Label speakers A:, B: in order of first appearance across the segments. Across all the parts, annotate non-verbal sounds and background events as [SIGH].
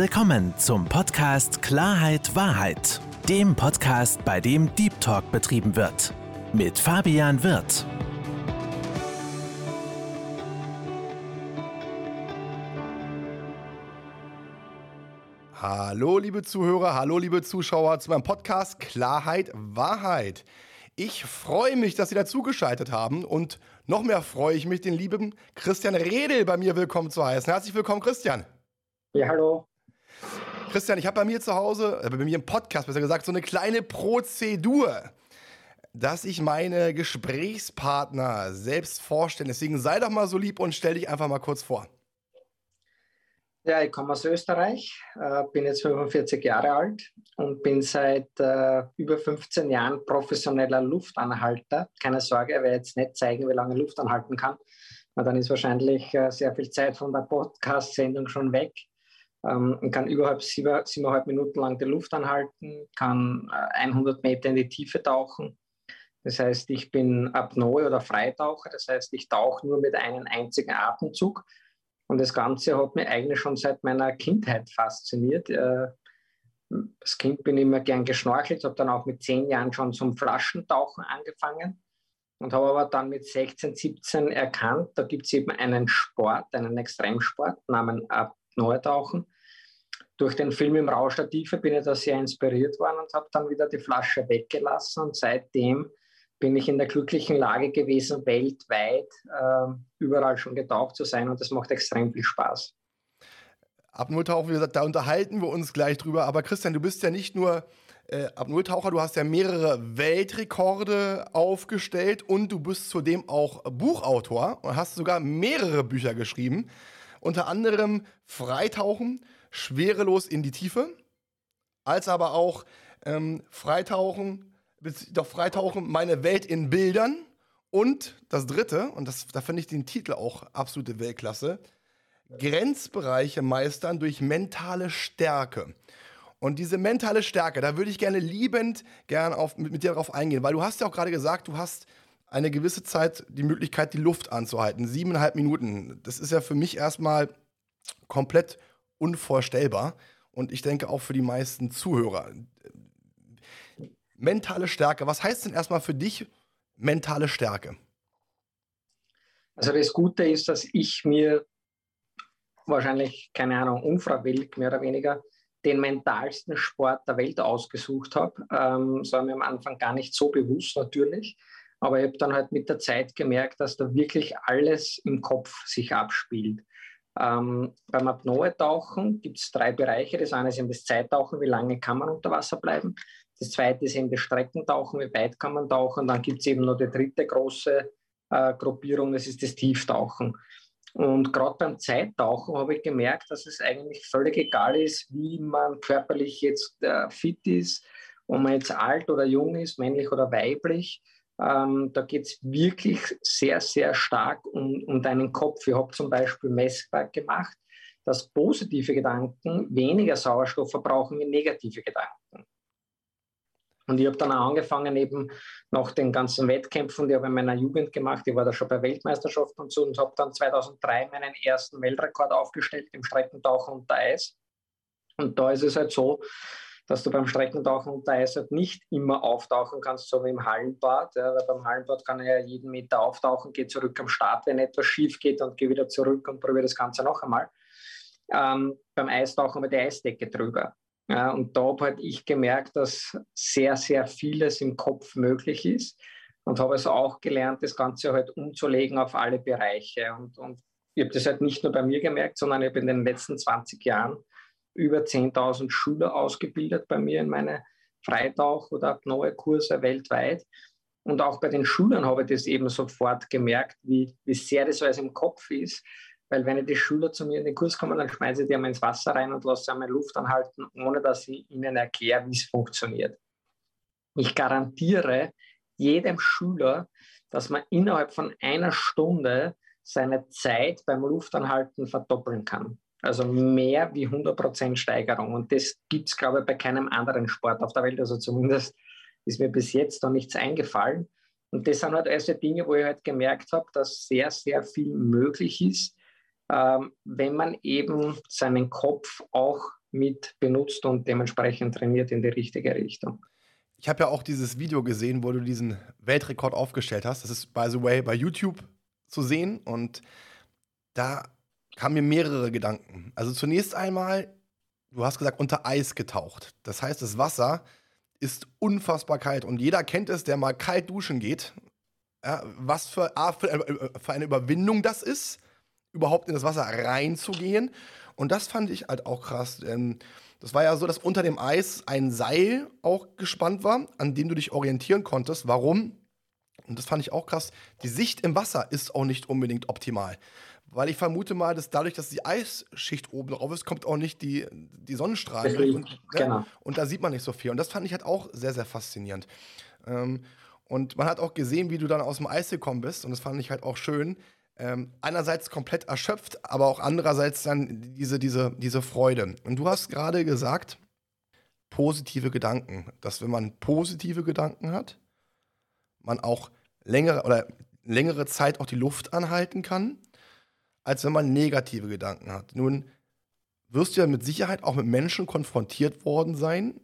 A: willkommen zum Podcast Klarheit Wahrheit, dem Podcast, bei dem Deep Talk betrieben wird. Mit Fabian Wirth.
B: Hallo, liebe Zuhörer, hallo, liebe Zuschauer zu meinem Podcast Klarheit Wahrheit. Ich freue mich, dass Sie dazugeschaltet haben und noch mehr freue ich mich, den lieben Christian Redel bei mir willkommen zu heißen. Herzlich willkommen, Christian.
C: Ja, hallo.
B: Christian, ich habe bei mir zu Hause, äh, bei mir im Podcast besser gesagt, so eine kleine Prozedur, dass ich meine Gesprächspartner selbst vorstelle. Deswegen sei doch mal so lieb und stell dich einfach mal kurz vor.
C: Ja, ich komme aus Österreich, äh, bin jetzt 45 Jahre alt und bin seit äh, über 15 Jahren professioneller Luftanhalter. Keine Sorge, ich werde jetzt nicht zeigen, wie lange Luft anhalten kann. Dann ist wahrscheinlich sehr viel Zeit von der Podcast-Sendung schon weg. Ähm, kann überhalb sieben, siebeneinhalb Minuten lang die Luft anhalten, kann 100 äh, Meter in die Tiefe tauchen. Das heißt, ich bin Apnoe oder Freitaucher. Das heißt, ich tauche nur mit einem einzigen Atemzug und das Ganze hat mich eigentlich schon seit meiner Kindheit fasziniert. Äh, als Kind bin ich immer gern geschnorchelt, habe dann auch mit zehn Jahren schon zum Flaschentauchen angefangen und habe aber dann mit 16, 17 erkannt, da gibt es eben einen Sport, einen Extremsport namens Apnoe-Tauchen. Durch den Film im Rausch der Tiefe bin ich da sehr inspiriert worden und habe dann wieder die Flasche weggelassen und seitdem bin ich in der glücklichen Lage gewesen, weltweit äh, überall schon getaucht zu sein und das macht extrem viel Spaß.
B: Apnoe-Tauchen, wie gesagt, da unterhalten wir uns gleich drüber. Aber Christian, du bist ja nicht nur äh, Apnoe-Taucher, du hast ja mehrere Weltrekorde aufgestellt und du bist zudem auch Buchautor und hast sogar mehrere Bücher geschrieben. Unter anderem Freitauchen, schwerelos in die Tiefe, als aber auch ähm, Freitauchen, doch Freitauchen, meine Welt in Bildern. Und das dritte, und das, da finde ich den Titel auch absolute Weltklasse, Grenzbereiche meistern durch mentale Stärke. Und diese mentale Stärke, da würde ich gerne liebend gern auf, mit, mit dir darauf eingehen, weil du hast ja auch gerade gesagt, du hast eine gewisse Zeit die Möglichkeit, die Luft anzuhalten. Siebeneinhalb Minuten. Das ist ja für mich erstmal komplett unvorstellbar. Und ich denke auch für die meisten Zuhörer mentale Stärke. Was heißt denn erstmal für dich mentale Stärke?
C: Also das Gute ist, dass ich mir wahrscheinlich, keine Ahnung, unfreiwillig mehr oder weniger den mentalsten Sport der Welt ausgesucht habe. Ähm, das war mir am Anfang gar nicht so bewusst natürlich. Aber ich habe dann halt mit der Zeit gemerkt, dass da wirklich alles im Kopf sich abspielt. Ähm, beim Apnoe-Tauchen gibt es drei Bereiche. Das eine ist eben das Zeittauchen, wie lange kann man unter Wasser bleiben. Das zweite ist eben das Streckentauchen, wie weit kann man tauchen. Dann gibt es eben noch die dritte große äh, Gruppierung, das ist das Tieftauchen. Und gerade beim Zeittauchen habe ich gemerkt, dass es eigentlich völlig egal ist, wie man körperlich jetzt äh, fit ist, ob man jetzt alt oder jung ist, männlich oder weiblich. Ähm, da geht es wirklich sehr, sehr stark um, um deinen Kopf. Ich habe zum Beispiel messbar gemacht, dass positive Gedanken weniger Sauerstoff verbrauchen wie negative Gedanken. Und ich habe dann auch angefangen, eben nach den ganzen Wettkämpfen, die habe ich in meiner Jugend gemacht. Ich war da schon bei Weltmeisterschaften und so und habe dann 2003 meinen ersten Weltrekord aufgestellt im Streckentauchen unter Eis. Und da ist es halt so, dass du beim Streckentauchen unter Eis halt nicht immer auftauchen kannst, so wie im Hallenbad. Ja, weil beim Hallenbad kann ich ja jeden Meter auftauchen, gehe zurück am Start, wenn etwas schief geht und gehe wieder zurück und probiere das Ganze noch einmal. Ähm, beim Eistauchen mit der Eisdecke drüber. Ja, und da habe halt ich gemerkt, dass sehr, sehr vieles im Kopf möglich ist und habe also auch gelernt, das Ganze halt umzulegen auf alle Bereiche. Und, und ich habe das halt nicht nur bei mir gemerkt, sondern ich habe in den letzten 20 Jahren über 10.000 Schüler ausgebildet bei mir in meine Freitauch- oder Apnoe-Kurse weltweit. Und auch bei den Schülern habe ich das eben sofort gemerkt, wie, wie sehr das alles im Kopf ist weil wenn die Schüler zu mir in den Kurs kommen, dann schmeiße ich die einmal ins Wasser rein und lasse sie einmal Luft anhalten, ohne dass ich ihnen erkläre, wie es funktioniert. Ich garantiere jedem Schüler, dass man innerhalb von einer Stunde seine Zeit beim Luftanhalten verdoppeln kann. Also mehr wie 100% Steigerung. Und das gibt es, glaube ich, bei keinem anderen Sport auf der Welt. Also zumindest ist mir bis jetzt noch nichts eingefallen. Und das sind halt also Dinge, wo ich halt gemerkt habe, dass sehr, sehr viel möglich ist, ähm, wenn man eben seinen Kopf auch mit benutzt und dementsprechend trainiert in die richtige Richtung.
B: Ich habe ja auch dieses Video gesehen, wo du diesen Weltrekord aufgestellt hast. Das ist, by the way, bei YouTube zu sehen. Und da kamen mir mehrere Gedanken. Also zunächst einmal, du hast gesagt, unter Eis getaucht. Das heißt, das Wasser ist unfassbar kalt. Und jeder kennt es, der mal kalt duschen geht. Ja, was für, für, eine Überwindung das ist, überhaupt in das Wasser reinzugehen. Und das fand ich halt auch krass. Denn das war ja so, dass unter dem Eis ein Seil auch gespannt war, an dem du dich orientieren konntest. Warum? Und das fand ich auch krass. Die Sicht im Wasser ist auch nicht unbedingt optimal. Weil ich vermute mal, dass dadurch, dass die Eisschicht oben drauf ist, kommt auch nicht die, die Sonnenstrahlen. Und, ne? genau. und da sieht man nicht so viel. Und das fand ich halt auch sehr, sehr faszinierend. Ähm, und man hat auch gesehen, wie du dann aus dem Eis gekommen bist. Und das fand ich halt auch schön, ähm, einerseits komplett erschöpft, aber auch andererseits dann diese, diese, diese Freude. Und du hast gerade gesagt, positive Gedanken. Dass wenn man positive Gedanken hat, man auch längere oder längere Zeit auch die Luft anhalten kann, als wenn man negative Gedanken hat. Nun wirst du ja mit Sicherheit auch mit Menschen konfrontiert worden sein,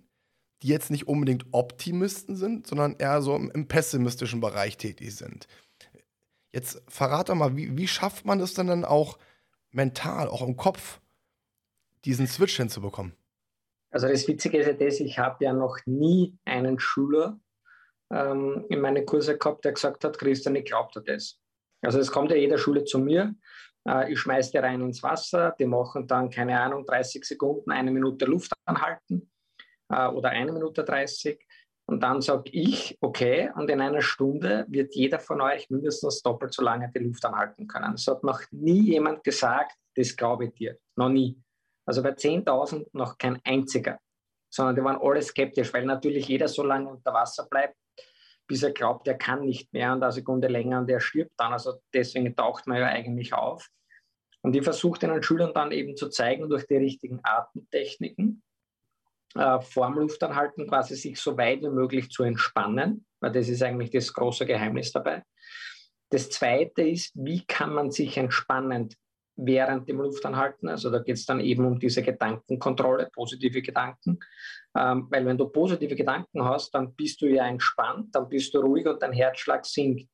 B: die jetzt nicht unbedingt Optimisten sind, sondern eher so im, im pessimistischen Bereich tätig sind. Jetzt verrat doch mal, wie, wie schafft man es denn dann auch mental, auch im Kopf, diesen Switch hinzubekommen?
C: Also das Witzige ist ja das, ich habe ja noch nie einen Schüler ähm, in meine Kurse gehabt, der gesagt hat, Christian, ich glaube dir das. Also es kommt ja jeder Schule zu mir, ich schmeiße die rein ins Wasser, die machen dann, keine Ahnung, 30 Sekunden, eine Minute Luft anhalten äh, oder eine Minute 30 und dann sage ich, okay, und in einer Stunde wird jeder von euch mindestens doppelt so lange die Luft anhalten können. Es hat noch nie jemand gesagt, das glaube ich dir. Noch nie. Also bei 10.000 noch kein einziger. Sondern die waren alle skeptisch, weil natürlich jeder so lange unter Wasser bleibt, bis er glaubt, er kann nicht mehr und eine Sekunde länger und er stirbt dann. Also deswegen taucht man ja eigentlich auf. Und ich versuche den Schülern dann eben zu zeigen, durch die richtigen Atemtechniken, äh, vorm Luftanhalten quasi sich so weit wie möglich zu entspannen, weil das ist eigentlich das große Geheimnis dabei. Das zweite ist, wie kann man sich entspannend während dem Luftanhalten, also da geht es dann eben um diese Gedankenkontrolle, positive Gedanken, ähm, weil wenn du positive Gedanken hast, dann bist du ja entspannt, dann bist du ruhig und dein Herzschlag sinkt.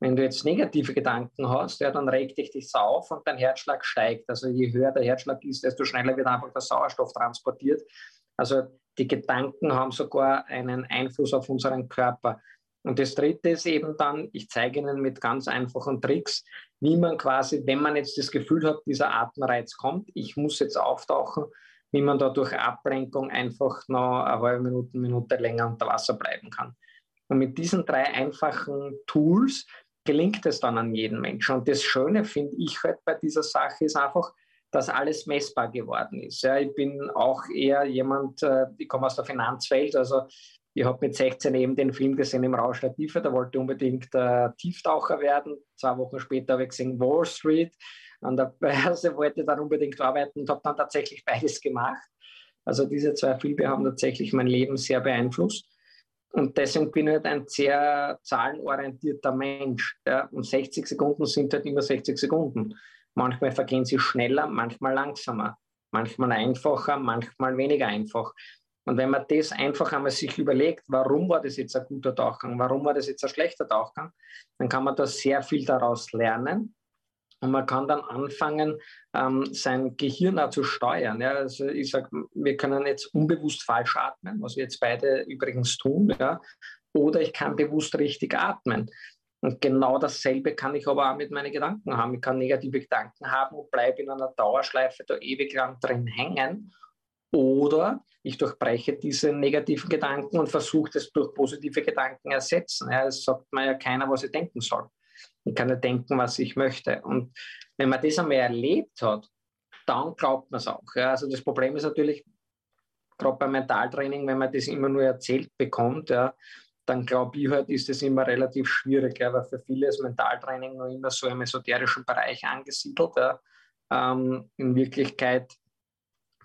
C: Wenn du jetzt negative Gedanken hast, ja, dann regt dich das auf und dein Herzschlag steigt. Also je höher der Herzschlag ist, desto schneller wird einfach der Sauerstoff transportiert also die Gedanken haben sogar einen Einfluss auf unseren Körper. Und das Dritte ist eben dann, ich zeige Ihnen mit ganz einfachen Tricks, wie man quasi, wenn man jetzt das Gefühl hat, dieser Atemreiz kommt, ich muss jetzt auftauchen, wie man da durch Ablenkung einfach noch eine halbe Minute, Minute länger unter Wasser bleiben kann. Und mit diesen drei einfachen Tools gelingt es dann an jeden Menschen. Und das Schöne finde ich halt bei dieser Sache ist einfach, dass alles messbar geworden ist. Ja, ich bin auch eher jemand, äh, ich komme aus der Finanzwelt, also ich habe mit 16 eben den Film gesehen im Rausch der Tiefe, da wollte ich unbedingt äh, Tieftaucher werden. Zwei Wochen später habe ich gesehen Wall Street. An der Börse wollte ich dann unbedingt arbeiten und habe dann tatsächlich beides gemacht. Also diese zwei Filme haben tatsächlich mein Leben sehr beeinflusst. Und deswegen bin ich halt ein sehr zahlenorientierter Mensch. Ja. Und 60 Sekunden sind halt immer 60 Sekunden. Manchmal vergehen sie schneller, manchmal langsamer, manchmal einfacher, manchmal weniger einfach. Und wenn man das einfach einmal sich überlegt, warum war das jetzt ein guter Tauchgang, warum war das jetzt ein schlechter Tauchgang, dann kann man da sehr viel daraus lernen. Und man kann dann anfangen, ähm, sein Gehirn auch zu steuern. Ja, also ich sage, wir können jetzt unbewusst falsch atmen, was wir jetzt beide übrigens tun. Ja, oder ich kann bewusst richtig atmen. Und genau dasselbe kann ich aber auch mit meinen Gedanken haben. Ich kann negative Gedanken haben und bleibe in einer Dauerschleife da ewig lang drin hängen. Oder ich durchbreche diese negativen Gedanken und versuche das durch positive Gedanken ersetzen. Ja, es sagt mir ja keiner, was ich denken soll. Ich kann ja denken, was ich möchte. Und wenn man das einmal erlebt hat, dann glaubt man es auch. Ja, also das Problem ist natürlich, gerade beim Mentaltraining, wenn man das immer nur erzählt bekommt, ja, dann glaube ich halt, ist es immer relativ schwierig, ja, weil für viele ist Mentaltraining noch immer so im esoterischen Bereich angesiedelt. Ja. Ähm, in Wirklichkeit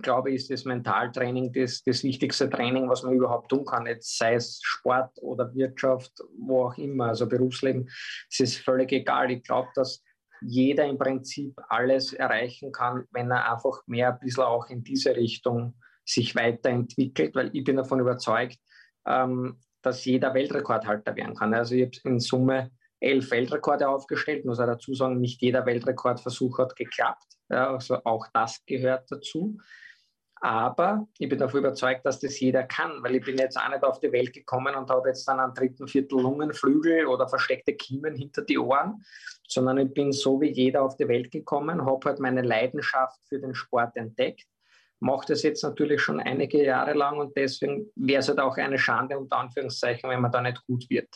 C: glaube ich, ist das Mentaltraining das, das wichtigste Training, was man überhaupt tun kann. Jetzt sei es Sport oder Wirtschaft, wo auch immer, also Berufsleben, es ist völlig egal. Ich glaube, dass jeder im Prinzip alles erreichen kann, wenn er einfach mehr ein bisschen auch in diese Richtung sich weiterentwickelt, weil ich bin davon überzeugt, ähm, dass jeder Weltrekordhalter werden kann. Also ich habe in Summe elf Weltrekorde aufgestellt, muss er dazu sagen, nicht jeder Weltrekordversuch hat geklappt. Ja, also auch das gehört dazu. Aber ich bin davon überzeugt, dass das jeder kann, weil ich bin jetzt auch nicht auf die Welt gekommen und habe jetzt dann einen dritten Viertel Lungenflügel oder versteckte Kiemen hinter die Ohren, sondern ich bin so wie jeder auf die Welt gekommen, habe halt meine Leidenschaft für den Sport entdeckt, mache das jetzt natürlich schon einige Jahre lang und deswegen wäre es halt auch eine Schande, unter Anführungszeichen, wenn man da nicht gut wird.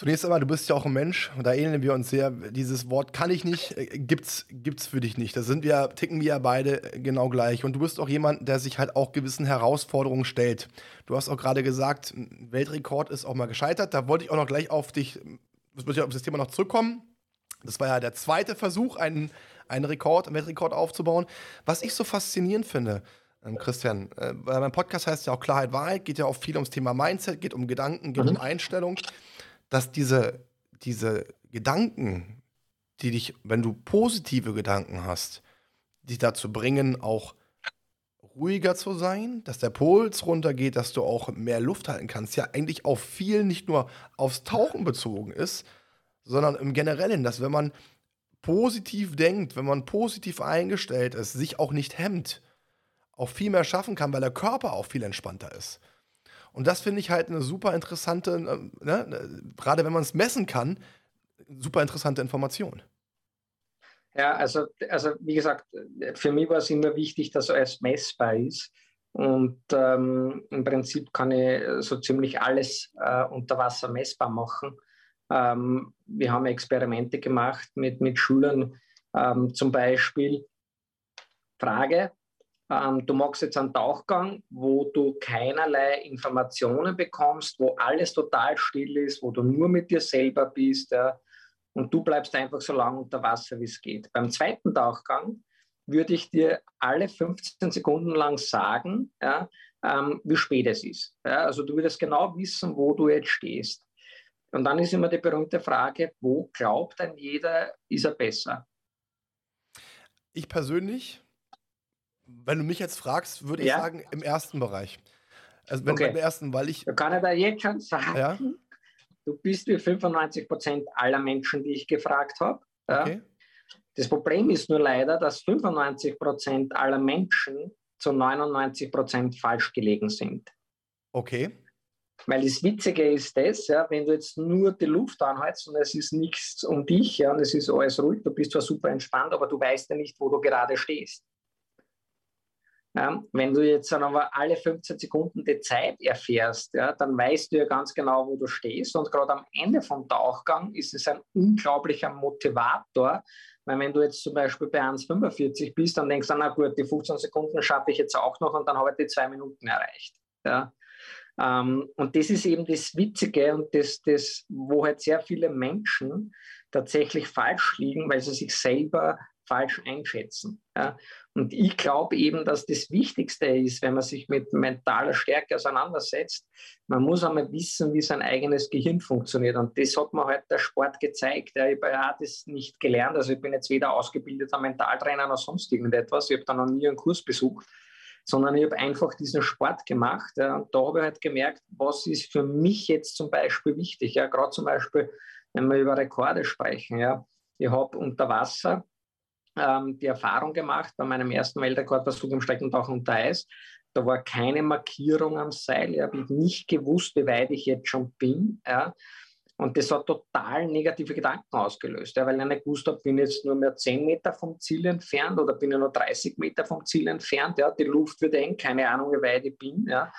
B: Zunächst einmal, du bist ja auch ein Mensch und da ähneln wir uns sehr. Dieses Wort kann ich nicht, äh, gibt's, gibt's für dich nicht. Da sind wir, ticken wir ja beide äh, genau gleich. Und du bist auch jemand, der sich halt auch gewissen Herausforderungen stellt. Du hast auch gerade gesagt, Weltrekord ist auch mal gescheitert. Da wollte ich auch noch gleich auf dich, das muss ich auf das Thema noch zurückkommen. Das war ja der zweite Versuch, einen, einen Rekord, einen Weltrekord aufzubauen. Was ich so faszinierend finde, ähm, Christian, äh, weil mein Podcast heißt ja auch Klarheit, Wahrheit, geht ja auch viel ums Thema Mindset, geht um Gedanken, geht mhm. um Einstellung dass diese, diese Gedanken, die dich, wenn du positive Gedanken hast, dich dazu bringen, auch ruhiger zu sein, dass der Puls runtergeht, dass du auch mehr Luft halten kannst, ja eigentlich auf viel nicht nur aufs Tauchen bezogen ist, sondern im Generellen, dass wenn man positiv denkt, wenn man positiv eingestellt ist, sich auch nicht hemmt, auch viel mehr schaffen kann, weil der Körper auch viel entspannter ist. Und das finde ich halt eine super interessante, ähm, ne, gerade wenn man es messen kann, super interessante Information.
C: Ja, also, also wie gesagt, für mich war es immer wichtig, dass alles messbar ist. Und ähm, im Prinzip kann ich so ziemlich alles äh, unter Wasser messbar machen. Ähm, wir haben Experimente gemacht mit, mit Schülern, ähm, zum Beispiel Frage, ähm, du machst jetzt einen Tauchgang, wo du keinerlei Informationen bekommst, wo alles total still ist, wo du nur mit dir selber bist ja, und du bleibst einfach so lange unter Wasser, wie es geht. Beim zweiten Tauchgang würde ich dir alle 15 Sekunden lang sagen, ja, ähm, wie spät es ist. Ja, also du würdest genau wissen, wo du jetzt stehst. Und dann ist immer die berühmte Frage, wo glaubt denn jeder, ist er besser?
B: Ich persönlich wenn du mich jetzt fragst, würde ich ja? sagen, im ersten Bereich. Also wenn okay. beim ersten, weil ich.
C: Da kann ich da jetzt schon sagen, ja? du bist wie 95 Prozent aller Menschen, die ich gefragt habe. Okay. Das Problem ist nur leider, dass 95 Prozent aller Menschen zu 99 Prozent falsch gelegen sind.
B: Okay.
C: Weil das Witzige ist das, ja, wenn du jetzt nur die Luft anhältst und es ist nichts um dich ja, und es ist alles ruhig, du bist zwar super entspannt, aber du weißt ja nicht, wo du gerade stehst. Ja, wenn du jetzt dann aber alle 15 Sekunden die Zeit erfährst, ja, dann weißt du ja ganz genau, wo du stehst. Und gerade am Ende vom Tauchgang ist es ein unglaublicher Motivator, weil wenn du jetzt zum Beispiel bei 1,45 bist, dann denkst du, na gut, die 15 Sekunden schaffe ich jetzt auch noch und dann habe ich die zwei Minuten erreicht. Ja. Ähm, und das ist eben das Witzige und das, das, wo halt sehr viele Menschen tatsächlich falsch liegen, weil sie sich selber falsch einschätzen. Ja. Und ich glaube eben, dass das Wichtigste ist, wenn man sich mit mentaler Stärke auseinandersetzt, man muss einmal wissen, wie sein eigenes Gehirn funktioniert. Und das hat mir halt der Sport gezeigt. Ja, ich habe ja das nicht gelernt. Also ich bin jetzt weder ausgebildeter Mentaltrainer noch sonst irgendetwas. Ich habe da noch nie einen Kurs besucht, sondern ich habe einfach diesen Sport gemacht. Ja, und da habe ich halt gemerkt, was ist für mich jetzt zum Beispiel wichtig. Ja, gerade zum Beispiel, wenn wir über Rekorde sprechen. Ja, ich habe unter Wasser ähm, die Erfahrung gemacht bei meinem ersten Weltrekordversuch im Streckentauchen unter Eis. Da war keine Markierung am Seil. Ich habe nicht gewusst, wie weit ich jetzt schon bin. Ja. Und das hat total negative Gedanken ausgelöst, ja, weil ich nicht gewusst habe, bin ich jetzt nur mehr 10 Meter vom Ziel entfernt oder bin ich nur 30 Meter vom Ziel entfernt. Ja. Die Luft wird eng, keine Ahnung, wie weit ich bin. Ja.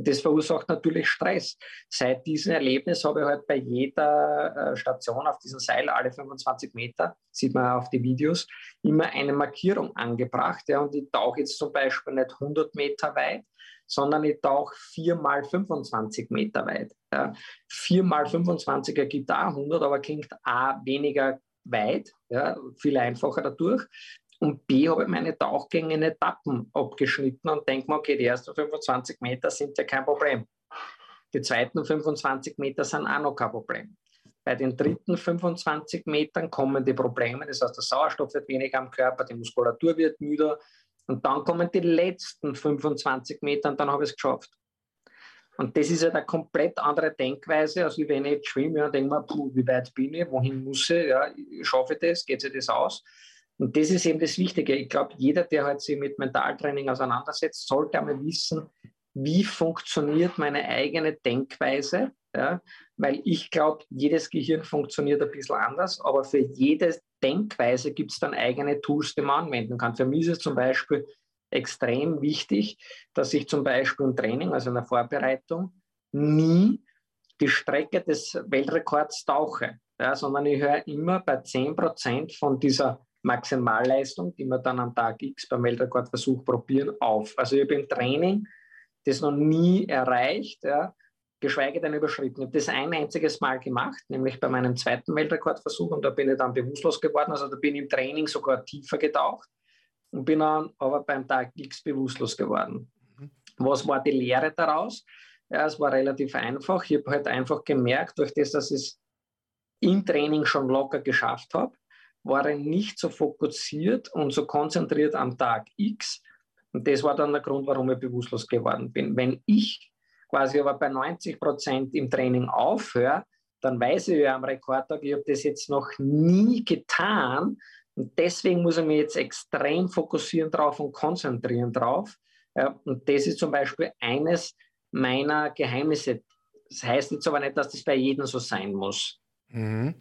C: Und das verursacht natürlich Stress. Seit diesem Erlebnis habe ich halt bei jeder äh, Station auf diesem Seil, alle 25 Meter, sieht man auf die Videos, immer eine Markierung angebracht. Ja, und ich tauche jetzt zum Beispiel nicht 100 Meter weit, sondern ich tauche 4 mal 25 Meter weit. Ja. 4 mal 25 ergibt auch 100, aber klingt A weniger weit, ja, viel einfacher dadurch. Und B habe ich meine Tauchgänge in Etappen abgeschnitten und denke mir, okay, die ersten 25 Meter sind ja kein Problem. Die zweiten 25 Meter sind auch noch kein Problem. Bei den dritten 25 Metern kommen die Probleme, das heißt, der Sauerstoff wird weniger am Körper, die Muskulatur wird müder. Und dann kommen die letzten 25 Meter und dann habe ich es geschafft. Und das ist ja eine komplett andere Denkweise, als wenn ich jetzt schwimme und denke mir, puh, wie weit bin ich, wohin muss ich, ja, schaffe ich das, geht sich das aus? Und das ist eben das Wichtige. Ich glaube, jeder, der halt sich mit Mentaltraining auseinandersetzt, sollte einmal wissen, wie funktioniert meine eigene Denkweise. Ja? Weil ich glaube, jedes Gehirn funktioniert ein bisschen anders, aber für jede Denkweise gibt es dann eigene Tools, die man anwenden kann. Für mich ist es zum Beispiel extrem wichtig, dass ich zum Beispiel im Training, also in der Vorbereitung, nie die Strecke des Weltrekords tauche, ja, sondern ich höre immer bei 10% von dieser Maximalleistung, die wir dann am Tag X beim Weltrekordversuch probieren, auf. Also ich habe im Training das noch nie erreicht, ja, geschweige denn überschritten. Ich habe das ein einziges Mal gemacht, nämlich bei meinem zweiten Weltrekordversuch und da bin ich dann bewusstlos geworden. Also da bin ich im Training sogar tiefer getaucht und bin dann aber beim Tag X bewusstlos geworden. Mhm. Was war die Lehre daraus? Ja, es war relativ einfach. Ich habe halt einfach gemerkt, durch das, dass ich es im Training schon locker geschafft habe, war ich nicht so fokussiert und so konzentriert am Tag X. Und das war dann der Grund, warum ich bewusstlos geworden bin. Wenn ich quasi aber bei 90 Prozent im Training aufhöre, dann weiß ich ja am Rekordtag, ich habe das jetzt noch nie getan. Und deswegen muss ich mich jetzt extrem fokussieren drauf und konzentrieren drauf. Und das ist zum Beispiel eines meiner Geheimnisse. Das heißt jetzt aber nicht, dass das bei jedem so sein muss.
B: Mhm.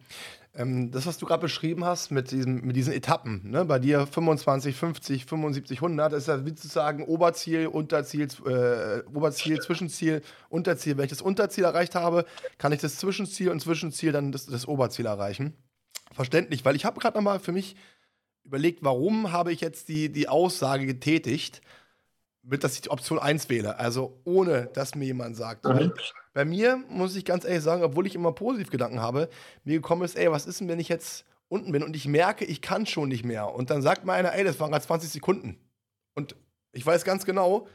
B: Ähm, das, was du gerade beschrieben hast mit, diesem, mit diesen Etappen, ne? bei dir 25, 50, 75, 100, das ist ja wie zu sagen Oberziel, Unterziel, äh, Oberziel, Zwischenziel, Unterziel. Wenn ich das Unterziel erreicht habe, kann ich das Zwischenziel und Zwischenziel dann das, das Oberziel erreichen. Verständlich, weil ich habe gerade nochmal für mich überlegt, warum habe ich jetzt die, die Aussage getätigt, mit, dass ich die Option 1 wähle. Also ohne, dass mir jemand sagt. Mhm. Bei mir muss ich ganz ehrlich sagen, obwohl ich immer positiv Gedanken habe, mir gekommen ist, ey, was ist denn, wenn ich jetzt unten bin und ich merke, ich kann schon nicht mehr. Und dann sagt mir einer, ey, das waren gerade 20 Sekunden. Und ich weiß ganz genau,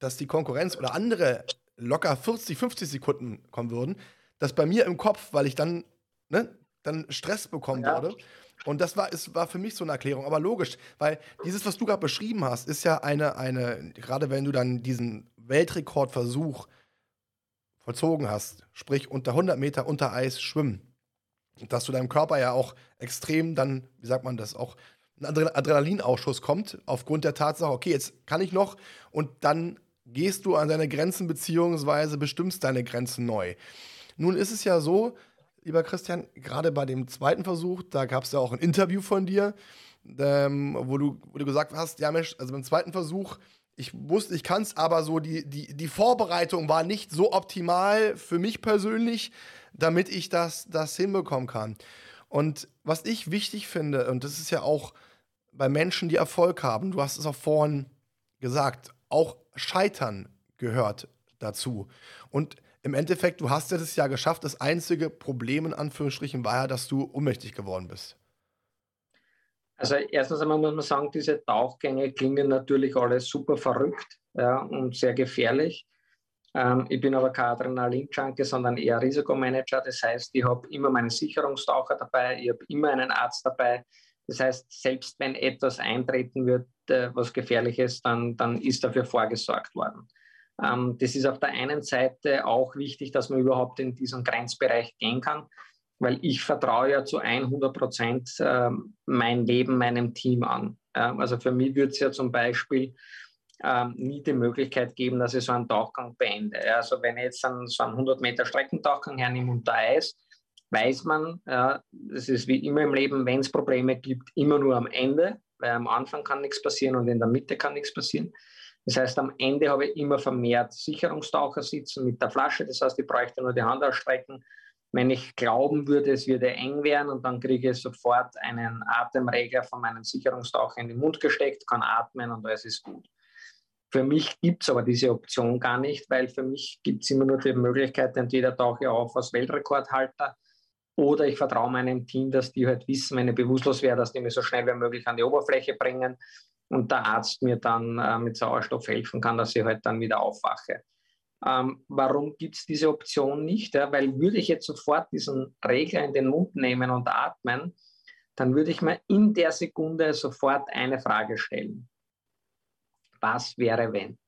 B: dass die Konkurrenz oder andere locker 40, 50 Sekunden kommen würden. Das bei mir im Kopf, weil ich dann, ne, dann Stress bekommen ja. würde. Und das war, es war für mich so eine Erklärung, aber logisch, weil dieses, was du gerade beschrieben hast, ist ja eine, eine, gerade wenn du dann diesen Weltrekordversuch vollzogen hast, sprich unter 100 Meter unter Eis schwimmen, dass du deinem Körper ja auch extrem dann, wie sagt man das, auch ein Adrenalinausschuss kommt, aufgrund der Tatsache, okay, jetzt kann ich noch und dann gehst du an deine Grenzen beziehungsweise bestimmst deine Grenzen neu. Nun ist es ja so, lieber Christian, gerade bei dem zweiten Versuch, da gab es ja auch ein Interview von dir, ähm, wo, du, wo du gesagt hast, ja Mensch, also beim zweiten Versuch, ich wusste, ich kann es, aber so die, die, die Vorbereitung war nicht so optimal für mich persönlich, damit ich das, das hinbekommen kann. Und was ich wichtig finde, und das ist ja auch bei Menschen, die Erfolg haben, du hast es auch vorhin gesagt, auch Scheitern gehört dazu. Und im Endeffekt, du hast das ja geschafft. Das einzige Problem in Anführungsstrichen war ja, dass du ohnmächtig geworden bist.
C: Also erstens einmal muss man sagen, diese Tauchgänge klingen natürlich alles super verrückt ja, und sehr gefährlich. Ähm, ich bin aber kein Adrenalin-Junkie, sondern eher Risikomanager. Das heißt, ich habe immer meinen Sicherungstaucher dabei, ich habe immer einen Arzt dabei. Das heißt, selbst wenn etwas eintreten wird, äh, was gefährlich ist, dann, dann ist dafür vorgesorgt worden. Ähm, das ist auf der einen Seite auch wichtig, dass man überhaupt in diesen Grenzbereich gehen kann, weil ich vertraue ja zu 100 Prozent äh, mein Leben meinem Team an. Ja, also für mich würde es ja zum Beispiel ähm, nie die Möglichkeit geben, dass ich so einen Tauchgang beende. Also wenn ich jetzt einen, so einen 100 Meter Streckentauchgang hernehme unter Eis, weiß man, es ist wie immer im Leben, wenn es Probleme gibt, immer nur am Ende, weil am Anfang kann nichts passieren und in der Mitte kann nichts passieren. Das heißt, am Ende habe ich immer vermehrt Sicherungstaucher sitzen mit der Flasche. Das heißt, ich bräuchte nur die Hand ausstrecken. Wenn ich glauben würde, es würde eng werden und dann kriege ich sofort einen Atemregler von meinem Sicherungstaucher in den Mund gesteckt, kann atmen und alles ist gut. Für mich gibt es aber diese Option gar nicht, weil für mich gibt es immer nur die Möglichkeit, entweder tauche ich auf als Weltrekordhalter oder ich vertraue meinem Team, dass die halt wissen, wenn ich bewusstlos wäre, dass die mich so schnell wie möglich an die Oberfläche bringen und der Arzt mir dann äh, mit Sauerstoff helfen kann, dass ich halt dann wieder aufwache. Ähm, warum gibt es diese Option nicht? Ja, weil würde ich jetzt sofort diesen Regler in den Mund nehmen und atmen, dann würde ich mir in der Sekunde sofort eine Frage stellen. Was wäre, wenn?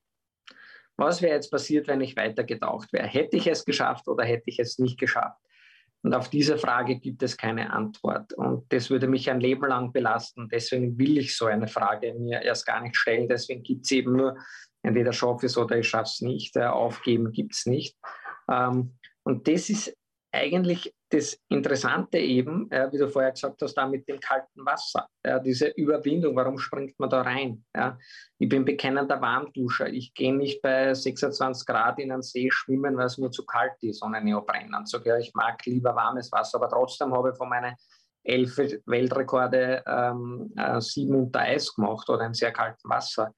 C: Was wäre jetzt passiert, wenn ich weiter getaucht wäre? Hätte ich es geschafft oder hätte ich es nicht geschafft? Und auf diese Frage gibt es keine Antwort. Und das würde mich ein Leben lang belasten. Deswegen will ich so eine Frage mir erst gar nicht stellen. Deswegen gibt es eben nur, entweder schaffe ich es oder ich schaffe es nicht. Aufgeben gibt es nicht. Ähm, und das ist eigentlich das Interessante eben, äh, wie du vorher gesagt hast, da mit dem kalten Wasser, äh, diese Überwindung, warum springt man da rein? Ja? Ich bin bekennender Warmduscher. Ich gehe nicht bei 26 Grad in einen See schwimmen, weil es mir zu kalt ist, ohne Neoprenanzug. Ja, ich mag lieber warmes Wasser, aber trotzdem habe ich von meinen elf Weltrekorde ähm, äh, sieben unter Eis gemacht oder in sehr kaltem Wasser.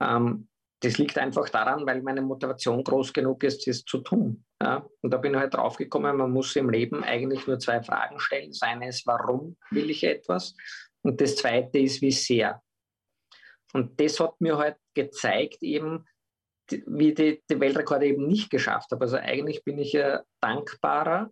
C: Ähm, das liegt einfach daran, weil meine Motivation groß genug ist, das zu tun. Ja? Und da bin ich halt draufgekommen, man muss im Leben eigentlich nur zwei Fragen stellen. Das eine ist, warum will ich etwas? Und das zweite ist, wie sehr. Und das hat mir halt gezeigt, eben, wie ich die, die Weltrekorde eben nicht geschafft habe. Also eigentlich bin ich ja dankbarer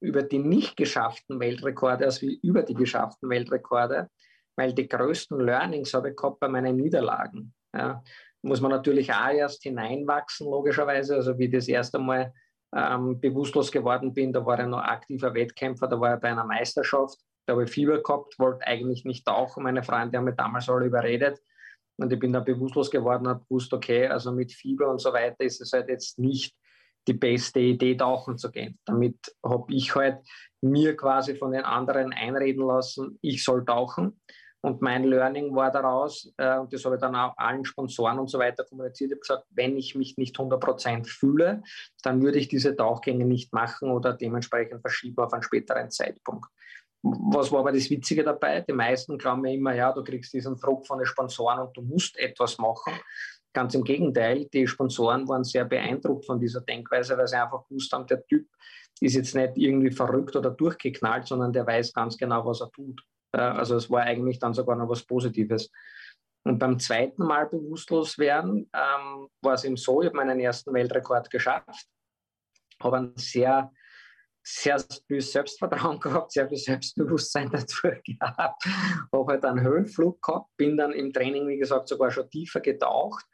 C: über die nicht geschafften Weltrekorde als wie über die geschafften Weltrekorde, weil die größten Learnings habe ich gehabt bei meinen Niederlagen. Ja muss man natürlich auch erst hineinwachsen, logischerweise. Also wie ich das erste Mal ähm, bewusstlos geworden bin, da war ich noch aktiver Wettkämpfer, da war ich bei einer Meisterschaft, da habe ich Fieber gehabt, wollte eigentlich nicht tauchen. Meine Freunde haben mich damals alle überredet. Und ich bin dann bewusstlos geworden und habe gewusst, okay, also mit Fieber und so weiter ist es halt jetzt nicht die beste Idee, tauchen zu gehen. Damit habe ich halt mir quasi von den anderen einreden lassen, ich soll tauchen. Und mein Learning war daraus, äh, und das habe ich dann auch allen Sponsoren und so weiter kommuniziert, ich habe gesagt, wenn ich mich nicht 100% fühle, dann würde ich diese Tauchgänge nicht machen oder dementsprechend verschieben auf einen späteren Zeitpunkt. Was war aber das Witzige dabei? Die meisten glauben mir immer, ja, du kriegst diesen Druck von den Sponsoren und du musst etwas machen. Ganz im Gegenteil, die Sponsoren waren sehr beeindruckt von dieser Denkweise, weil sie einfach gewusst haben, der Typ ist jetzt nicht irgendwie verrückt oder durchgeknallt, sondern der weiß ganz genau, was er tut. Äh, also es war eigentlich dann sogar noch was Positives. Und beim zweiten Mal bewusstlos werden ähm, war es eben so, ich habe meinen ersten Weltrekord geschafft, habe ein sehr, sehr viel Selbstvertrauen [LAUGHS] gehabt, sehr viel Selbstbewusstsein [LAUGHS] dazu gehabt, habe halt einen Höhenflug gehabt, bin dann im Training, wie gesagt, sogar schon tiefer getaucht.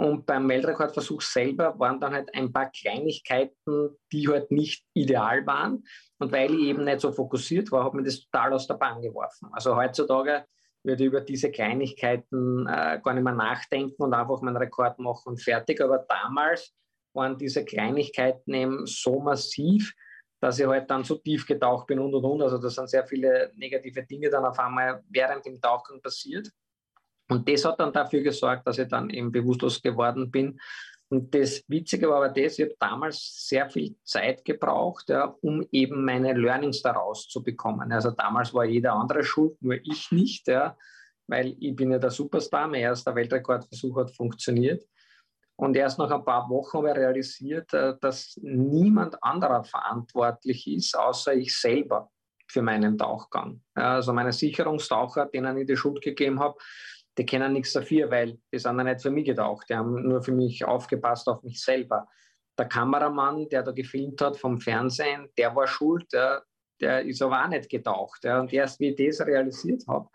C: Und beim Weltrekordversuch selber waren dann halt ein paar Kleinigkeiten, die halt nicht ideal waren. Und weil ich eben nicht so fokussiert war, hat mir das total aus der Bahn geworfen. Also heutzutage würde ich über diese Kleinigkeiten äh, gar nicht mehr nachdenken und einfach meinen Rekord machen und fertig. Aber damals waren diese Kleinigkeiten eben so massiv, dass ich halt dann so tief getaucht bin und und und. Also da sind sehr viele negative Dinge dann auf einmal während dem Tauchen passiert. Und das hat dann dafür gesorgt, dass ich dann eben bewusstlos geworden bin und das Witzige war aber das, ich habe damals sehr viel Zeit gebraucht, ja, um eben meine Learnings daraus zu bekommen. Also damals war jeder andere schuld, nur ich nicht, ja, weil ich bin ja der Superstar, mein erster Weltrekordversuch hat funktioniert. Und erst nach ein paar Wochen habe ich realisiert, äh, dass niemand anderer verantwortlich ist, außer ich selber für meinen Tauchgang. Also meine Sicherungstaucher, denen ich die Schuld gegeben habe, die kennen nichts dafür, weil die sind ja nicht für mich getaucht. Die haben nur für mich aufgepasst auf mich selber. Der Kameramann, der da gefilmt hat vom Fernsehen, der war schuld, der, der ist aber auch nicht getaucht. Ja. Und erst wie ich das realisiert habe,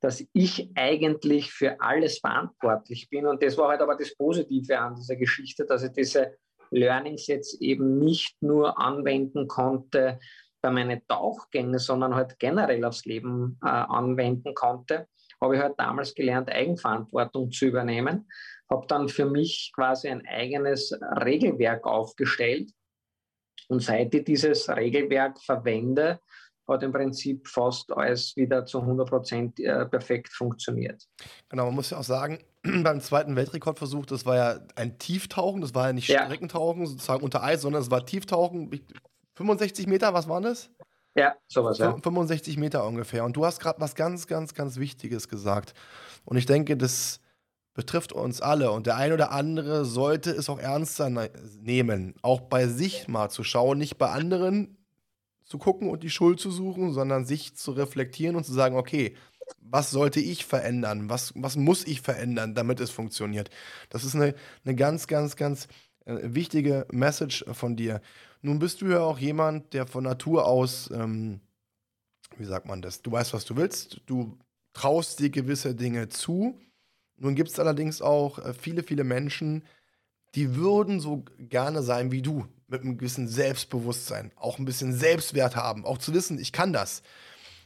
C: dass ich eigentlich für alles verantwortlich bin. Und das war halt aber das Positive an dieser Geschichte, dass ich diese Learnings jetzt eben nicht nur anwenden konnte bei meinen Tauchgängen, sondern halt generell aufs Leben äh, anwenden konnte habe ich halt damals gelernt, Eigenverantwortung zu übernehmen, habe dann für mich quasi ein eigenes Regelwerk aufgestellt. Und seit ich dieses Regelwerk verwende, hat im Prinzip fast alles wieder zu 100 Prozent äh, perfekt funktioniert.
B: Genau, man muss ja auch sagen, [CLEARS THROAT] beim zweiten Weltrekordversuch, das war ja ein Tieftauchen, das war ja nicht Streckentauchen sozusagen unter Eis, sondern es war Tieftauchen, 65 Meter, was waren das?
C: Ja, sowas, ja.
B: 65 Meter ungefähr. Und du hast gerade was ganz, ganz, ganz Wichtiges gesagt. Und ich denke, das betrifft uns alle. Und der ein oder andere sollte es auch ernster ne-, nehmen, auch bei sich mal zu schauen, nicht bei anderen zu gucken und die Schuld zu suchen, sondern sich zu reflektieren und zu sagen, okay, was sollte ich verändern? Was, was muss ich verändern, damit es funktioniert? Das ist eine, eine ganz, ganz, ganz wichtige Message von dir. Nun bist du ja auch jemand, der von Natur aus, ähm, wie sagt man das, du weißt, was du willst, du traust dir gewisse Dinge zu. Nun gibt es allerdings auch äh, viele, viele Menschen, die würden so gerne sein wie du, mit einem gewissen Selbstbewusstsein, auch ein bisschen Selbstwert haben, auch zu wissen, ich kann das.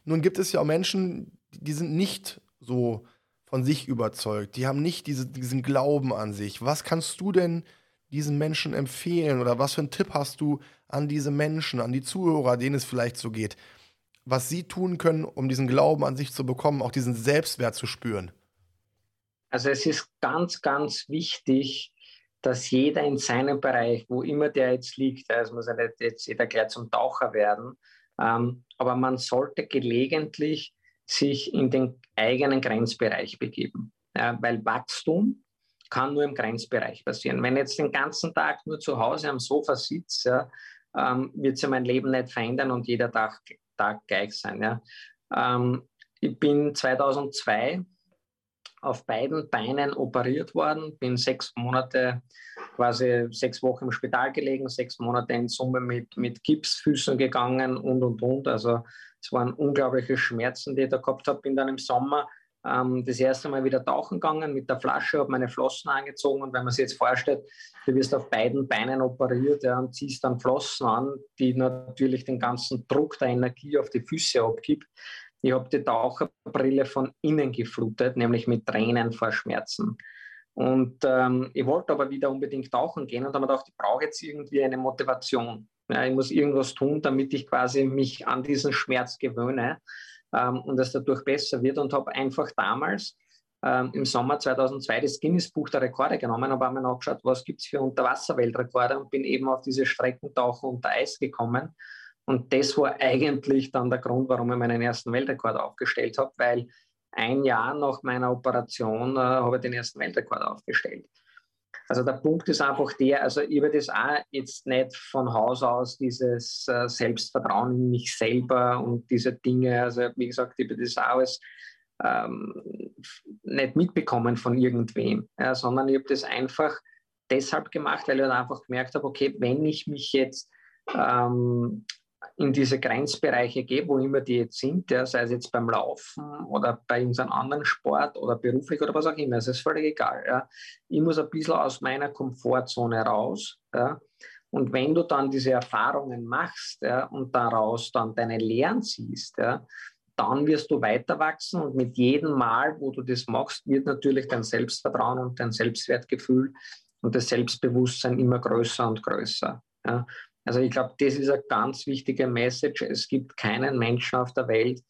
B: Nun gibt es ja auch Menschen, die sind nicht so von sich überzeugt, die haben nicht diese, diesen Glauben an sich. Was kannst du denn diesen Menschen empfehlen oder was für einen Tipp hast du an diese Menschen, an die Zuhörer, denen es vielleicht so geht, was sie tun können, um diesen Glauben an sich zu bekommen, auch diesen Selbstwert zu spüren?
C: Also es ist ganz, ganz wichtig, dass jeder in seinem Bereich, wo immer der jetzt liegt, es muss ja nicht jetzt jeder gleich zum Taucher werden, ähm, aber man sollte gelegentlich sich in den eigenen Grenzbereich begeben, ja, weil Wachstum kann nur im Grenzbereich passieren. Wenn ich jetzt den ganzen Tag nur zu Hause am Sofa sitze, ja, ähm, wird sich mein Leben nicht verändern und jeder Tag, Tag gleich sein. Ja. Ähm, ich bin 2002 auf beiden Beinen operiert worden, bin sechs Monate, quasi sechs Wochen im Spital gelegen, sechs Monate in Summe mit, mit Gipsfüßen gegangen und und und. Also es waren unglaubliche Schmerzen, die ich da gehabt habe. Bin dann im Sommer ähm, das erste Mal wieder tauchen gegangen mit der Flasche, habe meine Flossen angezogen und wenn man sich jetzt vorstellt, du wirst auf beiden Beinen operiert ja, und ziehst dann Flossen an, die natürlich den ganzen Druck der Energie auf die Füße abgibt. Ich habe die Taucherbrille von innen geflutet, nämlich mit Tränen vor Schmerzen. Und ähm, ich wollte aber wieder unbedingt tauchen gehen und habe mir gedacht, ich brauche jetzt irgendwie eine Motivation. Ja, ich muss irgendwas tun, damit ich quasi mich an diesen Schmerz gewöhne ähm, und es dadurch besser wird und habe einfach damals ähm, im Sommer 2002 das Guinness-Buch der Rekorde genommen, habe einmal nachgeschaut, was gibt es für Unterwasserweltrekorde und bin eben auf diese Streckentauchen unter Eis gekommen. Und das war eigentlich dann der Grund, warum ich meinen ersten Weltrekord aufgestellt habe, weil ein Jahr nach meiner Operation äh, habe ich den ersten Weltrekord aufgestellt. Also der Punkt ist einfach der, also ich habe das auch jetzt nicht von Haus aus, dieses äh, Selbstvertrauen in mich selber und diese Dinge, also wie gesagt, ich habe das auch alles ähm, nicht mitbekommen von irgendwem, ja, sondern ich habe das einfach deshalb gemacht, weil ich halt einfach gemerkt habe, okay, wenn ich mich jetzt ähm, in diese Grenzbereiche gehe, wo immer die jetzt sind, ja, sei es jetzt beim Laufen oder bei irgendeinem anderen Sport oder beruflich oder was auch immer, es ist völlig egal. Ja. Ich muss ein bisschen aus meiner Komfortzone raus. Ja. Und wenn du dann diese Erfahrungen machst ja, und daraus dann deine Lehren siehst, ja, dann wirst du weiter wachsen und mit jedem Mal, wo du das machst, wird natürlich dein Selbstvertrauen und dein Selbstwertgefühl und das Selbstbewusstsein immer größer und größer. Ja. Also ich glaube, das ist eine ganz wichtige Message. Es gibt keinen Menschen auf der Welt,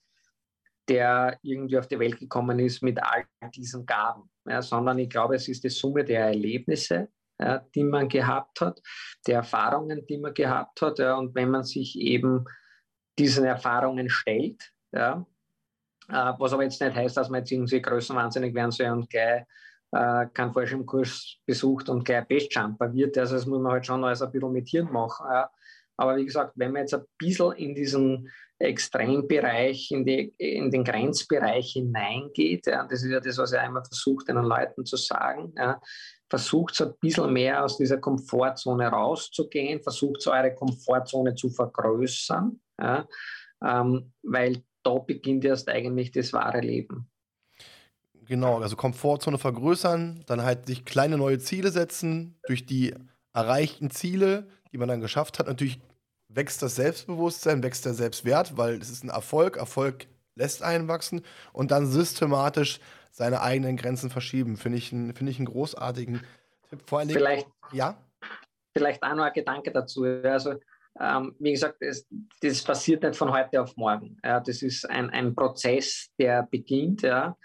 C: der irgendwie auf die Welt gekommen ist mit all diesen Gaben, ja, sondern ich glaube, es ist die Summe der Erlebnisse, ja, die man gehabt hat, der Erfahrungen, die man gehabt hat. Ja, und wenn man sich eben diesen Erfahrungen stellt, ja, äh, was aber jetzt nicht heißt, dass man jetzt irgendwie größenwahnsinnig werden soll und gleich äh, keinen Fallschirmkurs besucht und gleich Bestjumper wird. Also das muss man halt schon alles ein bisschen mit Hirn machen. Ja. Aber wie gesagt, wenn man jetzt ein bisschen in diesen Extrembereich, in, die, in den Grenzbereich hineingeht, ja, das ist ja das, was ich einmal versucht, den Leuten zu sagen, ja, versucht so ein bisschen mehr aus dieser Komfortzone rauszugehen, versucht so eure Komfortzone zu vergrößern, ja, ähm, weil da beginnt erst eigentlich das wahre Leben.
B: Genau, also Komfortzone vergrößern, dann halt sich kleine neue Ziele setzen. Durch die erreichten Ziele, die man dann geschafft hat, natürlich wächst das Selbstbewusstsein, wächst der Selbstwert, weil es ist ein Erfolg. Erfolg lässt einen wachsen und dann systematisch seine eigenen Grenzen verschieben. Finde ich, find ich einen großartigen Tipp.
C: Vor allen Dingen, vielleicht, ja? vielleicht auch noch ein Gedanke dazu. Also, ähm, wie gesagt, es, das passiert nicht von heute auf morgen. Ja, das ist ein, ein Prozess, der beginnt. Ja.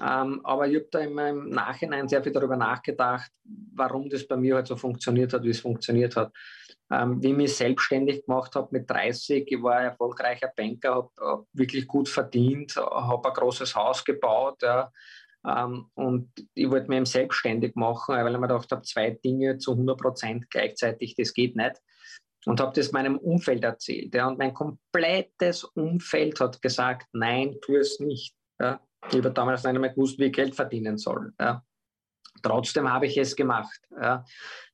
C: Ähm, aber ich habe da in meinem Nachhinein sehr viel darüber nachgedacht, warum das bei mir halt so funktioniert hat, wie es funktioniert hat. Ähm, wie ich mich selbstständig gemacht habe mit 30, ich war ein erfolgreicher Banker, habe hab wirklich gut verdient, habe ein großes Haus gebaut. Ja, ähm, und ich wollte mich eben selbstständig machen, weil ich mir gedacht habe, zwei Dinge zu 100 Prozent gleichzeitig, das geht nicht. Und habe das meinem Umfeld erzählt. Ja, und mein komplettes Umfeld hat gesagt, nein, tu es nicht. Ja. Ich habe damals nicht mehr gewusst, wie ich Geld verdienen soll. Ja. Trotzdem habe ich es gemacht. Ja.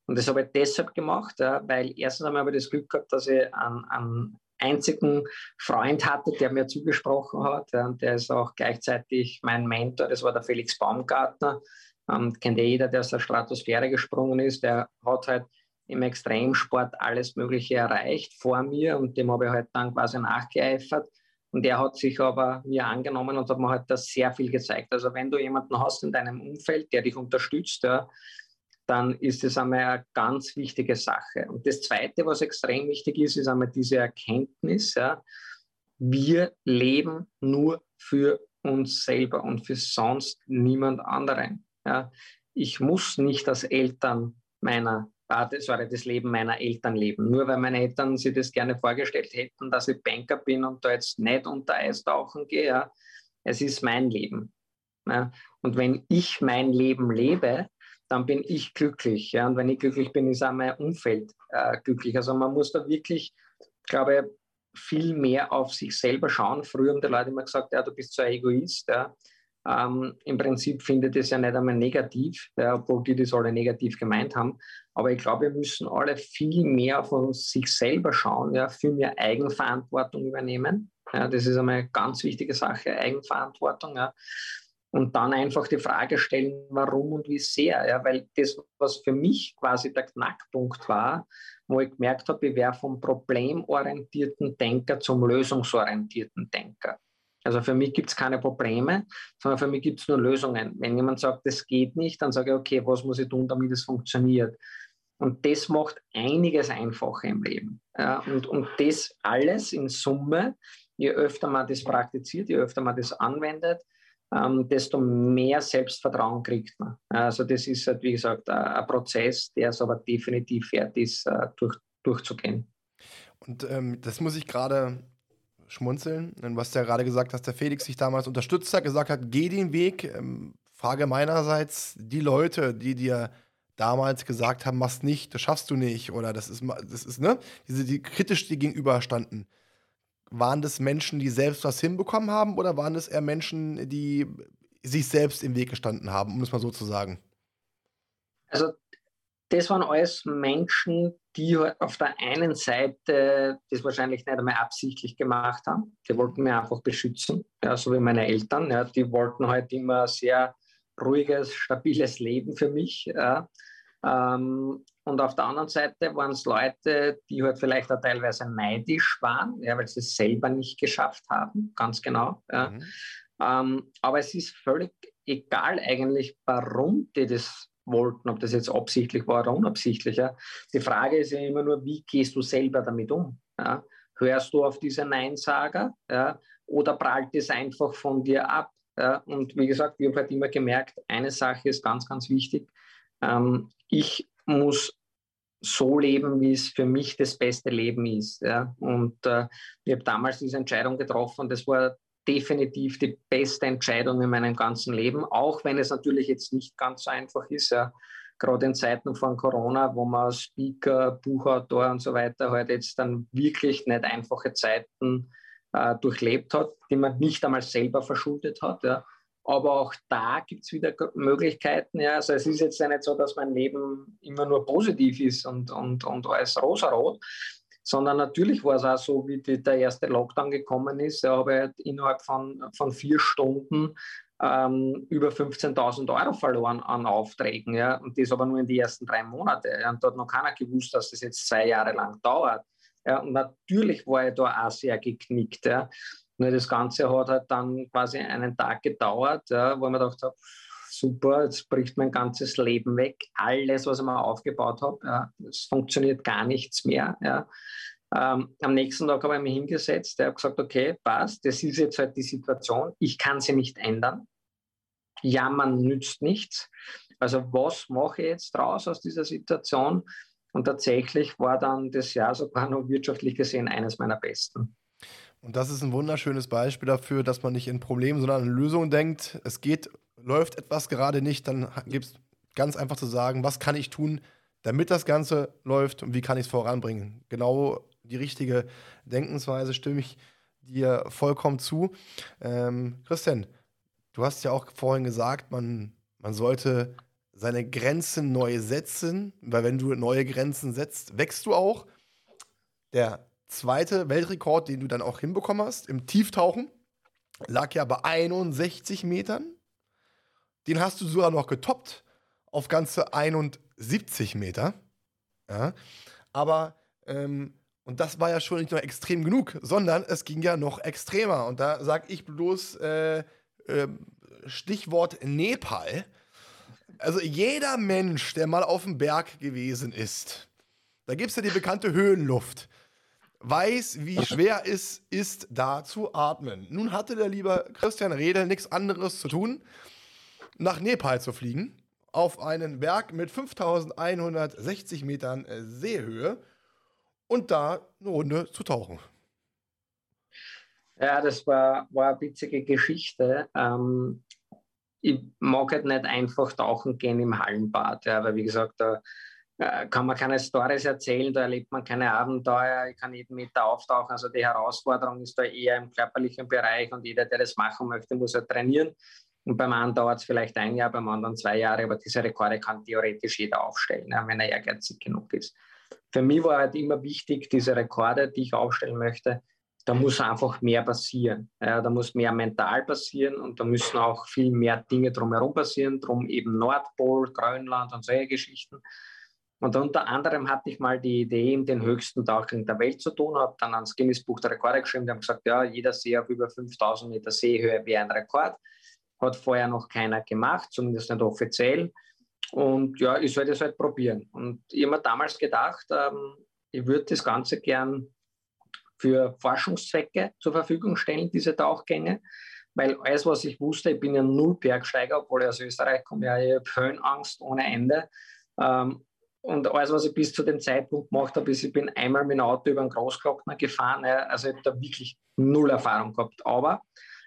C: Und das habe ich deshalb gemacht, ja, weil erstens einmal habe ich das Glück gehabt, dass ich einen, einen einzigen Freund hatte, der mir zugesprochen hat. Und der ist auch gleichzeitig mein Mentor, das war der Felix Baumgartner. Ähm, kennt ja jeder, der aus der Stratosphäre gesprungen ist. Der hat halt im Extremsport alles Mögliche erreicht vor mir und dem habe ich halt dann quasi nachgeeifert. Und der hat sich aber mir angenommen und hat mir halt das sehr viel gezeigt. Also wenn du jemanden hast in deinem Umfeld, der dich unterstützt, ja, dann ist das einmal eine ganz wichtige Sache. Und das Zweite, was extrem wichtig ist, ist einmal diese Erkenntnis, ja, wir leben nur für uns selber und für sonst niemand anderen. Ja. Ich muss nicht als Eltern meiner sorry, das Leben meiner Eltern leben. Nur weil meine Eltern sich das gerne vorgestellt hätten, dass ich Banker bin und da jetzt nicht unter Eis tauchen gehe. Ja. Es ist mein Leben. Ja. Und wenn ich mein Leben lebe, dann bin ich glücklich. Ja? Und wenn ich glücklich bin, ist auch mein Umfeld äh, glücklich. Also man muss da wirklich, glaube ich, viel mehr auf sich selber schauen. Früher haben die Leute immer gesagt, ja, du bist so ein Egoist. Ja? Ähm, Im Prinzip finde ich das ja nicht einmal negativ, ja, obwohl die das alle negativ gemeint haben. Aber ich glaube, wir müssen alle viel mehr von sich selber schauen, ja, viel mehr Eigenverantwortung übernehmen. Ja, das ist einmal eine ganz wichtige Sache, Eigenverantwortung. Ja und dann einfach die Frage stellen, warum und wie sehr. Ja, weil das, was für mich quasi der Knackpunkt war, wo ich gemerkt habe, ich wäre vom problemorientierten Denker zum lösungsorientierten Denker. Also für mich gibt es keine Probleme, sondern für mich gibt es nur Lösungen. Wenn jemand sagt, das geht nicht, dann sage ich, okay, was muss ich tun, damit es funktioniert? Und das macht einiges einfacher im Leben. Ja, und, und das alles in Summe, je öfter man das praktiziert, je öfter man das anwendet, ähm, desto mehr Selbstvertrauen kriegt man. Also das ist halt, wie gesagt, ein Prozess, der es aber definitiv wert ist, äh, durch, durchzugehen.
B: Und ähm, das muss ich gerade schmunzeln, was du ja gerade gesagt hast, der Felix sich damals unterstützt hat, gesagt hat, geh den Weg. Ähm, Frage meinerseits, die Leute, die dir damals gesagt haben, machst nicht, das schaffst du nicht oder das ist, das ist, ne, diese, die kritisch dir gegenüberstanden waren das Menschen, die selbst was hinbekommen haben oder waren es eher Menschen, die sich selbst im Weg gestanden haben, um es mal so zu sagen?
C: Also das waren alles Menschen, die auf der einen Seite das wahrscheinlich nicht einmal absichtlich gemacht haben. Die wollten mich einfach beschützen, ja, so wie meine Eltern. Ja, die wollten halt immer ein sehr ruhiges, stabiles Leben für mich. Ja. Ähm, und auf der anderen Seite waren es Leute, die halt vielleicht auch teilweise neidisch waren, ja, weil sie es selber nicht geschafft haben, ganz genau. Ja. Mhm. Ähm, aber es ist völlig egal eigentlich, warum die das wollten, ob das jetzt absichtlich war oder unabsichtlich. Ja. Die Frage ist ja immer nur, wie gehst du selber damit um? Ja. Hörst du auf diese Neinsager ja, oder prallt es einfach von dir ab? Ja. Und wie gesagt, ich habe halt immer gemerkt, eine Sache ist ganz, ganz wichtig. Ähm, ich muss so leben, wie es für mich das beste Leben ist. Ja. Und äh, ich habe damals diese Entscheidung getroffen. Das war definitiv die beste Entscheidung in meinem ganzen Leben, auch wenn es natürlich jetzt nicht ganz so einfach ist. Ja. Gerade in Zeiten von Corona, wo man Speaker, Buchautor und so weiter halt jetzt dann wirklich nicht einfache Zeiten äh, durchlebt hat, die man nicht einmal selber verschuldet hat. Ja. Aber auch da gibt es wieder Möglichkeiten. Ja. Also es ist jetzt ja nicht so, dass mein Leben immer nur positiv ist und, und, und alles rosarot, sondern natürlich war es auch so, wie die, der erste Lockdown gekommen ist. Da habe ich halt innerhalb von, von vier Stunden ähm, über 15.000 Euro verloren an Aufträgen. Ja. Und das aber nur in die ersten drei Monate. Ja. Und da hat noch keiner gewusst, dass das jetzt zwei Jahre lang dauert. Ja. Und natürlich war ich da auch sehr geknickt. Ja. Nur das Ganze hat halt dann quasi einen Tag gedauert, ja, wo ich mir gedacht habe, super, jetzt bricht mein ganzes Leben weg. Alles, was ich mir aufgebaut habe, ja, es funktioniert gar nichts mehr. Ja. Ähm, am nächsten Tag habe ich mich hingesetzt, der hat gesagt, okay, passt, das ist jetzt halt die Situation, ich kann sie nicht ändern. Jammern nützt nichts. Also was mache ich jetzt draus aus dieser Situation? Und tatsächlich war dann das Jahr sogar noch wirtschaftlich gesehen eines meiner besten.
B: Und das ist ein wunderschönes Beispiel dafür, dass man nicht in Problemen, sondern in Lösungen denkt. Es geht, läuft etwas gerade nicht, dann gibt es ganz einfach zu sagen, was kann ich tun, damit das Ganze läuft und wie kann ich es voranbringen. Genau die richtige Denkensweise stimme ich dir vollkommen zu. Ähm, Christian, du hast ja auch vorhin gesagt, man, man sollte seine Grenzen neu setzen, weil wenn du neue Grenzen setzt, wächst du auch. Der zweite Weltrekord, den du dann auch hinbekommen hast, im Tieftauchen, lag ja bei 61 Metern. Den hast du sogar noch getoppt auf ganze 71 Meter. Ja. Aber, ähm, und das war ja schon nicht nur extrem genug, sondern es ging ja noch extremer. Und da sage ich bloß äh, äh, Stichwort Nepal. Also jeder Mensch, der mal auf dem Berg gewesen ist, da gibt es ja die bekannte Höhenluft, weiß, wie schwer es ist, da zu atmen. Nun hatte der liebe Christian Redel nichts anderes zu tun, nach Nepal zu fliegen, auf einen Berg mit 5160 Metern äh, Seehöhe und da eine Runde zu tauchen.
C: Ja, das war, war eine witzige Geschichte. Ähm, ich mag halt nicht einfach tauchen gehen im Hallenbad, ja, weil wie gesagt, da äh, kann man keine Stories erzählen, da erlebt man keine Abenteuer, ich kann jeden Meter auftauchen. Also die Herausforderung ist da eher im körperlichen Bereich und jeder, der das machen möchte, muss halt trainieren. Und beim einen dauert es vielleicht ein Jahr, beim anderen zwei Jahre, aber diese Rekorde kann theoretisch jeder aufstellen, wenn er ehrgeizig genug ist. Für mich war halt immer wichtig, diese Rekorde, die ich aufstellen möchte, da muss einfach mehr passieren. Ja, da muss mehr mental passieren und da müssen auch viel mehr Dinge drumherum passieren, drum eben Nordpol, Grönland und solche Geschichten. Und unter anderem hatte ich mal die Idee, in den höchsten Tauchring der Welt zu tun, habe dann ans Guinness Buch der Rekorde geschrieben, die haben gesagt, ja, jeder See auf über 5000 Meter Seehöhe wäre ein Rekord. Hat vorher noch keiner gemacht, zumindest nicht offiziell. Und ja, ich soll das halt probieren. Und ich habe mir damals gedacht, ähm, ich würde das Ganze gern für Forschungszwecke zur Verfügung stellen, diese Tauchgänge. Weil alles, was ich wusste, ich bin ja null Bergsteiger, obwohl ich aus Österreich komme, ja, ich habe Höhenangst ohne Ende. Ähm, und alles, was ich bis zu dem Zeitpunkt gemacht habe, ist, ich bin einmal mit dem Auto über einen Großglockner gefahren. Also ich habe da wirklich null Erfahrung gehabt. Aber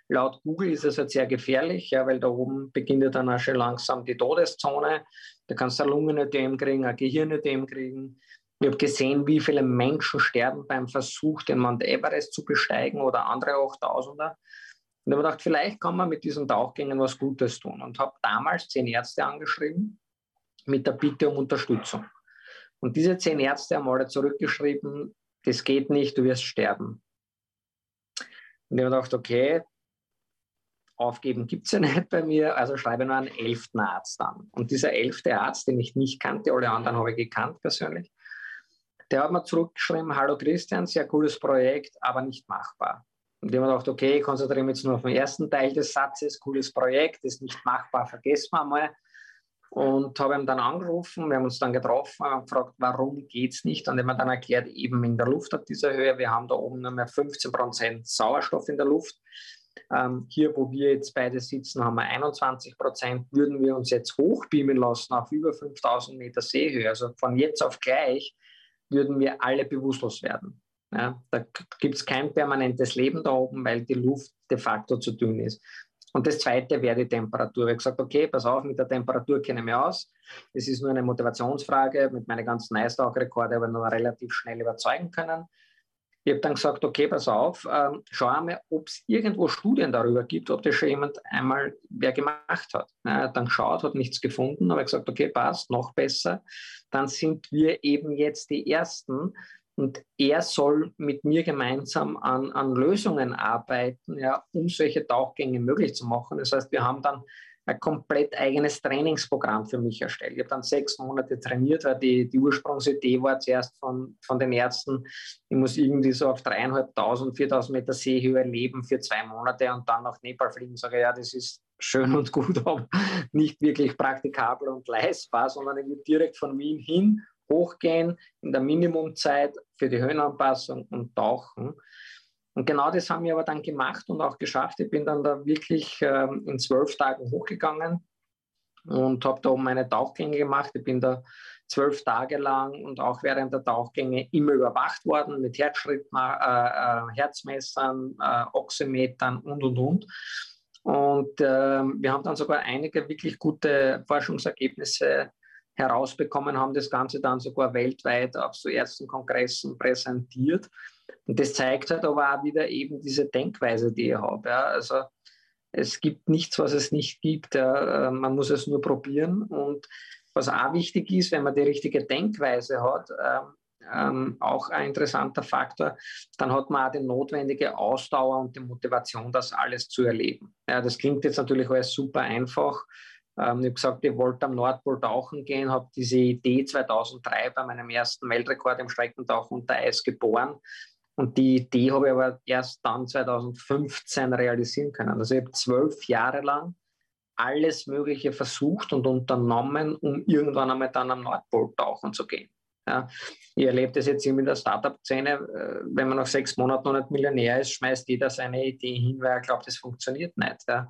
C: laut Google ist es halt sehr gefährlich, ja, weil da oben beginnt ja dann auch schon langsam die Todeszone. Da kannst du ein Lungenödem kriegen, ein Gehirnödem kriegen. Ich habe gesehen, wie viele Menschen sterben beim Versuch, den Mount Everest zu besteigen oder andere 8000er. Und ich habe gedacht, vielleicht kann man mit diesen Tauchgängen was Gutes tun. Und habe damals zehn Ärzte angeschrieben mit der Bitte um Unterstützung. Und diese zehn Ärzte haben alle zurückgeschrieben, das geht nicht, du wirst sterben. Und ich habe gedacht, okay, aufgeben gibt es ja nicht bei mir, also schreibe nur einen elften Arzt an. Und dieser elfte Arzt, den ich nicht kannte, alle anderen habe ich gekannt persönlich, der hat mir zurückgeschrieben, hallo Christian, sehr cooles Projekt, aber nicht machbar. Und ich habe gedacht, okay, ich konzentriere mich jetzt nur auf den ersten Teil des Satzes, cooles Projekt, ist nicht machbar, vergessen wir mal. Und habe ihn dann angerufen, wir haben uns dann getroffen und gefragt, warum geht es nicht? Und er hat mir dann erklärt, eben in der Luft auf dieser Höhe, wir haben da oben nur mehr 15 Prozent Sauerstoff in der Luft. Ähm, hier, wo wir jetzt beide sitzen, haben wir 21 Prozent. Würden wir uns jetzt hochbeamen lassen auf über 5000 Meter Seehöhe, also von jetzt auf gleich, würden wir alle bewusstlos werden. Ja, da gibt es kein permanentes Leben da oben, weil die Luft de facto zu dünn ist. Und das Zweite wäre die Temperatur. Ich habe gesagt, okay, pass auf, mit der Temperatur kenne ich mich aus. Es ist nur eine Motivationsfrage. Mit meinen ganzen Eisdauerrekorden habe ich noch relativ schnell überzeugen können. Ich habe dann gesagt, okay, pass auf, ähm, schau einmal, ob es irgendwo Studien darüber gibt, ob das schon jemand einmal wer gemacht hat. Ja, dann geschaut, hat nichts gefunden, aber gesagt, okay, passt, noch besser. Dann sind wir eben jetzt die Ersten, und er soll mit mir gemeinsam an, an Lösungen arbeiten, ja, um solche Tauchgänge möglich zu machen. Das heißt, wir haben dann ein komplett eigenes Trainingsprogramm für mich erstellt. Ich habe dann sechs Monate trainiert, weil die, die Ursprungsidee war zuerst von, von den Ärzten, ich muss irgendwie so auf dreieinhalbtausend, viertausend Meter Seehöhe leben für zwei Monate und dann nach Nepal fliegen. Sage ja, das ist schön und gut, [LAUGHS] aber nicht wirklich praktikabel und leistbar, sondern ich will direkt von Wien hin hochgehen in der Minimumzeit für die Höhenanpassung und tauchen. Und genau das haben wir aber dann gemacht und auch geschafft. Ich bin dann da wirklich ähm, in zwölf Tagen hochgegangen und habe da oben meine Tauchgänge gemacht. Ich bin da zwölf Tage lang und auch während der Tauchgänge immer überwacht worden mit Herzschritt, äh, äh, Herzmessern, äh, Oximetern und und und. Und äh, wir haben dann sogar einige wirklich gute Forschungsergebnisse herausbekommen, haben das Ganze dann sogar weltweit auf so ersten Kongressen präsentiert. Und das zeigt halt aber auch wieder eben diese Denkweise, die ich habe. Ja. Also es gibt nichts, was es nicht gibt. Äh, man muss es nur probieren. Und was auch wichtig ist, wenn man die richtige Denkweise hat, ähm, ähm, auch ein interessanter Faktor, dann hat man auch die notwendige Ausdauer und die Motivation, das alles zu erleben. Ja, das klingt jetzt natürlich alles super einfach. Ähm, ich habe gesagt, ich wollte am Nordpol tauchen gehen, habe diese Idee 2003 bei meinem ersten Weltrekord im Streckentauchen unter Eis geboren. Und die Idee habe ich aber erst dann 2015 realisieren können. Also ich habe zwölf Jahre lang alles Mögliche versucht und unternommen, um irgendwann einmal dann am Nordpol tauchen zu gehen. Ja, ich erlebe das jetzt in der Startup-Szene, äh, wenn man nach sechs Monaten noch nicht Millionär ist, schmeißt jeder seine Idee hin, weil er glaubt, das funktioniert nicht. Ja.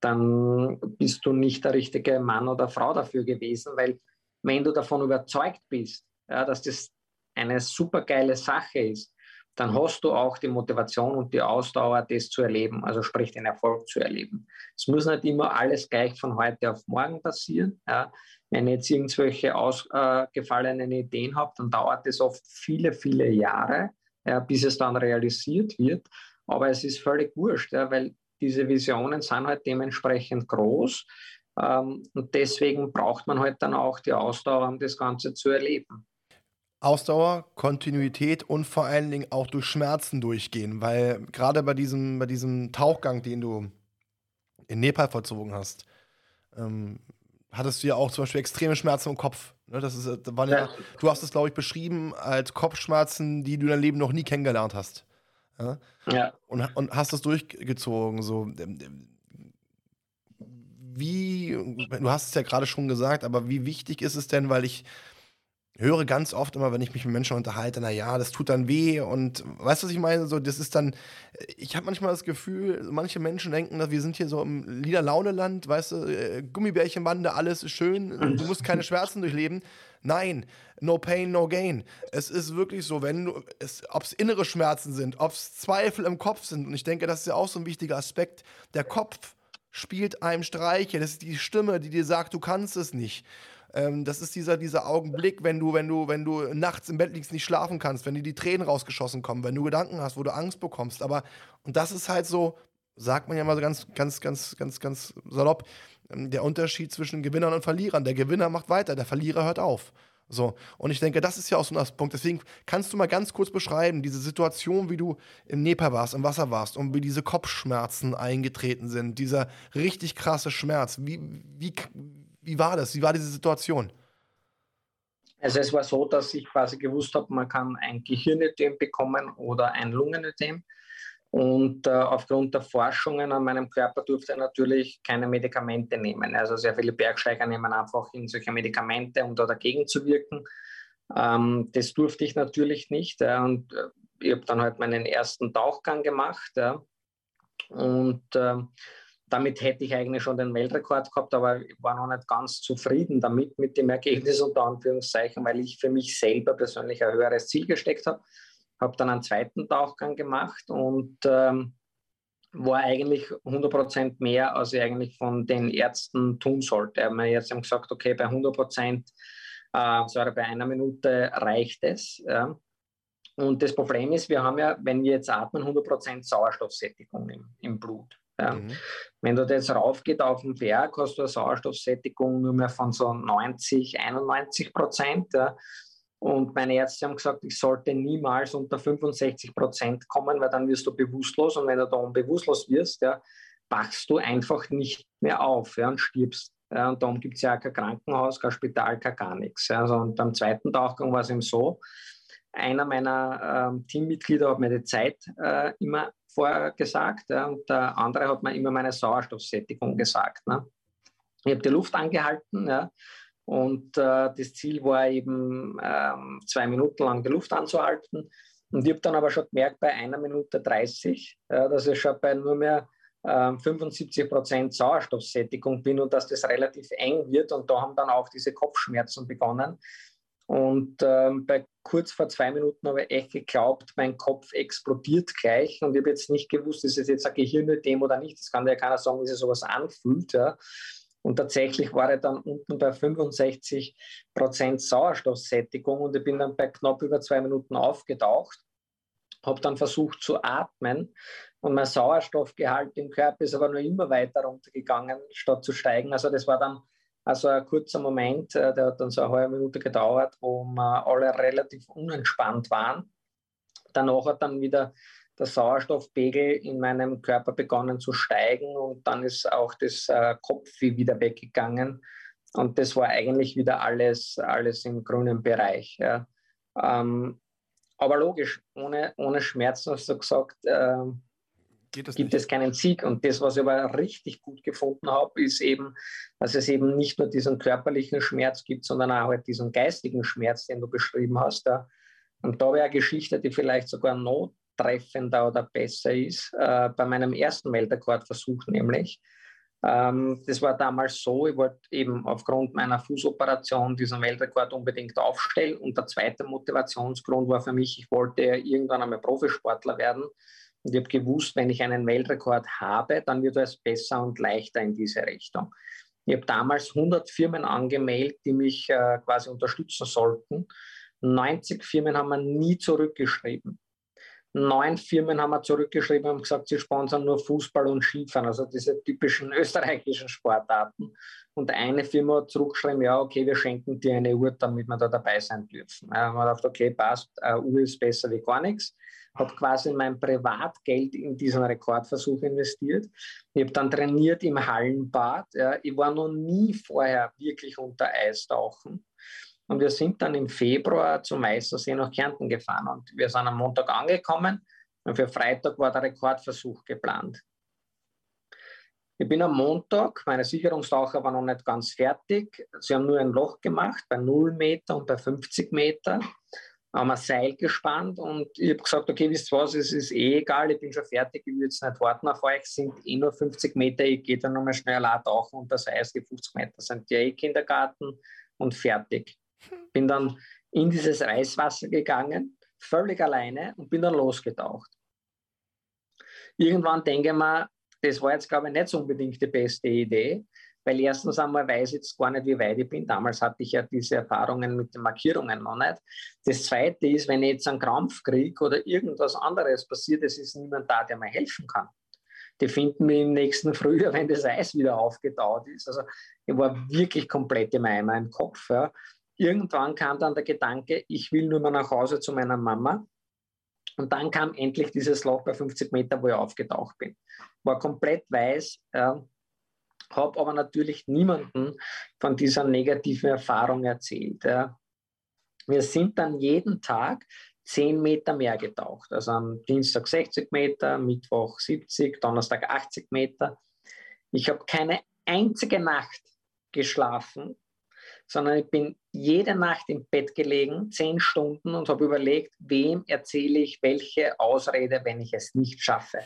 C: Dann bist du nicht der richtige Mann oder Frau dafür gewesen, weil wenn du davon überzeugt bist, ja, dass das eine super geile Sache ist, dann hast du auch die Motivation und die Ausdauer, das zu erleben, also sprich den Erfolg zu erleben. Es muss nicht immer alles gleich von heute auf morgen passieren. Ja. Wenn ich jetzt irgendwelche ausgefallenen Ideen habe, dann dauert es oft viele, viele Jahre, ja, bis es dann realisiert wird. Aber es ist völlig wurscht, ja, weil diese Visionen sind halt dementsprechend groß. Ähm, und deswegen braucht man halt dann auch die Ausdauer, um das Ganze zu erleben.
B: Ausdauer, Kontinuität und vor allen Dingen auch durch Schmerzen durchgehen, weil gerade bei diesem, bei diesem Tauchgang, den du in Nepal vollzogen hast, ähm, hattest du ja auch zum Beispiel extreme Schmerzen im Kopf. Ne, das ist, das waren ja. Du hast es, glaube ich, beschrieben als Kopfschmerzen, die du in deinem Leben noch nie kennengelernt hast. Ja. ja. Und, und hast das durchgezogen. So. Wie, du hast es ja gerade schon gesagt, aber wie wichtig ist es denn, weil ich höre ganz oft immer, wenn ich mich mit Menschen unterhalte, na ja, das tut dann weh und weißt du, was ich meine? So, das ist dann, ich habe manchmal das Gefühl, manche Menschen denken, dass wir sind hier so im Liederlauneland, weißt du, äh, Gummibärchenbande, alles ist schön, du musst keine Schmerzen durchleben. Nein, no pain, no gain. Es ist wirklich so, wenn du, ob es innere Schmerzen sind, ob es Zweifel im Kopf sind, und ich denke, das ist ja auch so ein wichtiger Aspekt, der Kopf spielt einem Streiche, das ist die Stimme, die dir sagt, du kannst es nicht. Ähm, das ist dieser, dieser Augenblick, wenn du, wenn du, wenn du nachts im Bett liegst, nicht schlafen kannst, wenn dir die Tränen rausgeschossen kommen, wenn du Gedanken hast, wo du Angst bekommst. Aber, und das ist halt so, sagt man ja mal so ganz, ganz, ganz, ganz, ganz salopp, ähm, der Unterschied zwischen Gewinnern und Verlierern. Der Gewinner macht weiter, der Verlierer hört auf. So, und ich denke, das ist ja auch so ein Punkt. Deswegen kannst du mal ganz kurz beschreiben, diese Situation, wie du im Nepal warst, im Wasser warst und wie diese Kopfschmerzen eingetreten sind, dieser richtig krasse Schmerz. Wie, wie, wie war das? Wie war diese Situation?
C: Also es war so, dass ich quasi gewusst habe, man kann ein Gehirnödem bekommen oder ein Lungenödem. Und äh, aufgrund der Forschungen an meinem Körper durfte ich natürlich keine Medikamente nehmen. Also sehr viele Bergsteiger nehmen einfach in solche Medikamente, um da dagegen zu wirken. Ähm, das durfte ich natürlich nicht. Ja, und äh, ich habe dann halt meinen ersten Tauchgang gemacht. Ja, und äh, damit hätte ich eigentlich schon den Weltrekord gehabt, aber ich war noch nicht ganz zufrieden damit, mit dem Ergebnis unter Anführungszeichen, weil ich für mich selber persönlich ein höheres Ziel gesteckt habe. Habe dann einen zweiten Tauchgang gemacht und ähm, war eigentlich 100% mehr, als ich eigentlich von den Ärzten tun sollte. Meine Ärzte haben gesagt, okay, bei 100 Prozent, äh, sorry, bei einer Minute reicht es. Ja. Und das Problem ist, wir haben ja, wenn wir jetzt atmen, 100 Prozent Sauerstoffsättigung im, im Blut. Ja. Mhm. Wenn du jetzt raufgeht auf den Berg, hast du eine Sauerstoffsättigung nur mehr von so 90, 91 Prozent. Ja. Und meine Ärzte haben gesagt, ich sollte niemals unter 65 Prozent kommen, weil dann wirst du bewusstlos. Und wenn du dann bewusstlos wirst, ja, wachst du einfach nicht mehr auf ja, und stirbst. Ja, und darum gibt es ja auch kein Krankenhaus, kein Spital, kein gar nichts. Ja. Also, und beim zweiten Tauchgang war es eben so, einer meiner ähm, Teammitglieder hat mir die Zeit äh, immer vorher gesagt ja, und der andere hat mir immer meine Sauerstoffsättigung gesagt. Ne? Ich habe die Luft angehalten ja, und äh, das Ziel war eben ähm, zwei Minuten lang die Luft anzuhalten. Und ich habe dann aber schon gemerkt, bei einer Minute 30, ja, dass ich schon bei nur mehr äh, 75 Prozent Sauerstoffsättigung bin und dass das relativ eng wird. Und da haben dann auch diese Kopfschmerzen begonnen. Und ähm, bei kurz vor zwei Minuten habe ich echt geglaubt, mein Kopf explodiert gleich. Und ich habe jetzt nicht gewusst, ist es jetzt ein Gehirnödem oder nicht. Das kann ja keiner sagen, wie sich sowas anfühlt. Ja. Und tatsächlich war ich dann unten bei 65 Prozent Sauerstoffsättigung und ich bin dann bei knapp über zwei Minuten aufgetaucht. habe dann versucht zu atmen und mein Sauerstoffgehalt im Körper ist aber nur immer weiter runtergegangen, statt zu steigen. Also das war dann also ein kurzer Moment, äh, der hat dann so eine halbe Minute gedauert, wo wir alle relativ unentspannt waren. Danach hat dann wieder der Sauerstoffpegel in meinem Körper begonnen zu steigen und dann ist auch das äh, Kopfweh wieder weggegangen. Und das war eigentlich wieder alles, alles im grünen Bereich. Ja. Ähm, aber logisch, ohne, ohne Schmerzen hast du gesagt, äh, gibt nicht. es keinen Sieg. Und das, was ich aber richtig gut gefunden habe, ist eben, dass es eben nicht nur diesen körperlichen Schmerz gibt, sondern auch halt diesen geistigen Schmerz, den du beschrieben hast. Ja. Und da wäre eine Geschichte, die vielleicht sogar noch treffender oder besser ist, äh, bei meinem ersten Weltrekordversuch nämlich. Ähm, das war damals so, ich wollte eben aufgrund meiner Fußoperation diesen Weltrekord unbedingt aufstellen. Und der zweite Motivationsgrund war für mich, ich wollte irgendwann einmal Profisportler werden. Und ich habe gewusst, wenn ich einen Weltrekord habe, dann wird es besser und leichter in diese Richtung. Ich habe damals 100 Firmen angemeldet, die mich äh, quasi unterstützen sollten. 90 Firmen haben mir nie zurückgeschrieben neun Firmen haben wir zurückgeschrieben und gesagt, sie sponsern nur Fußball und Skifahren, also diese typischen [LAUGHS] österreichischen Sportarten. Und eine Firma hat zurückgeschrieben, ja, okay, wir schenken dir eine Uhr, damit wir da dabei sein dürfen. Ja, haben wir gedacht, okay, passt, eine Uhr ist besser wie gar nichts. Habe quasi mein Privatgeld in diesen Rekordversuch investiert. Ich habe dann trainiert im Hallenbad. Ja. Ich war noch nie vorher wirklich unter Eis tauchen. Und wir sind dann im Februar zum Meistersee nach Kärnten gefahren. Und wir sind am Montag angekommen und für Freitag war der Rekordversuch geplant. Ich bin am Montag, meine Sicherungstaucher waren noch nicht ganz fertig. Sie haben nur ein Loch gemacht bei 0 Meter und bei 50 Meter. Haben ein Seil gespannt und ich habe gesagt, okay, wisst ihr was, es ist eh egal, ich bin schon fertig, ich will jetzt nicht warten auf euch, es sind eh nur 50 Meter, ich gehe dann nochmal schnell tauchen und das heißt, die 50 Meter sind ja eh Kindergarten und fertig. Bin dann in dieses Eiswasser gegangen, völlig alleine und bin dann losgetaucht. Irgendwann denke ich mir, das war jetzt, glaube ich, nicht so unbedingt die beste Idee, weil erstens einmal weiß ich jetzt gar nicht, wie weit ich bin. Damals hatte ich ja diese Erfahrungen mit den Markierungen noch nicht. Das Zweite ist, wenn ich jetzt einen Krampf kriege oder irgendwas anderes passiert, es ist niemand da, der mir helfen kann. Die finden mich im nächsten Frühjahr, [LAUGHS] wenn das Eis wieder aufgetaut ist. Also ich war wirklich komplett im Eimer im Kopf. Ja irgendwann kam dann der Gedanke, ich will nur mal nach Hause zu meiner Mama. Und dann kam endlich dieses Loch bei 50 Meter, wo ich aufgetaucht bin. War komplett weiß, äh, habe aber natürlich niemanden von dieser negativen Erfahrung erzählt. Ja. Wir sind dann jeden Tag 10 Meter mehr getaucht. Also am Dienstag 60 Meter, Mittwoch 70, Donnerstag 80 Meter. Ich habe keine einzige Nacht geschlafen, sondern ich bin jede Nacht im Bett gelegen, zehn Stunden und habe überlegt, wem erzähle ich welche Ausrede, wenn ich es nicht schaffe.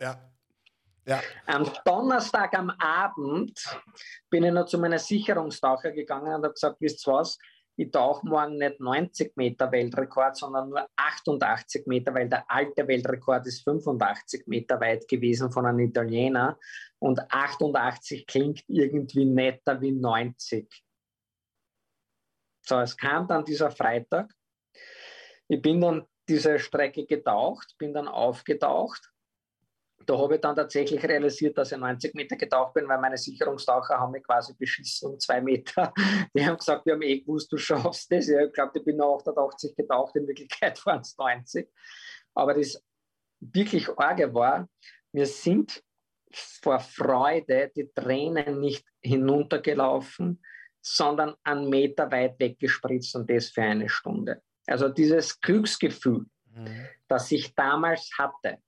B: Ja. Ja.
C: Am Donnerstag am Abend bin ich noch zu meiner Sicherungstaucher gegangen und habe gesagt, wisst ihr was, ich tauche morgen nicht 90 Meter Weltrekord, sondern nur 88 Meter, weil der alte Weltrekord ist 85 Meter weit gewesen von einem Italiener und 88 klingt irgendwie netter wie 90. So, es kam dann dieser Freitag. Ich bin dann diese Strecke getaucht, bin dann aufgetaucht. Da habe ich dann tatsächlich realisiert, dass ich 90 Meter getaucht bin, weil meine Sicherungstaucher haben mich quasi beschissen um zwei Meter. [LAUGHS] Die haben gesagt, wir haben eh gewusst, du schaffst das. Ich glaube, ich bin noch 88 getaucht, in Wirklichkeit waren es 90. Aber das wirklich Arge war, wir sind vor Freude die Tränen nicht hinuntergelaufen, sondern einen Meter weit weggespritzt und das für eine Stunde. Also dieses Glücksgefühl, mhm. das ich damals hatte,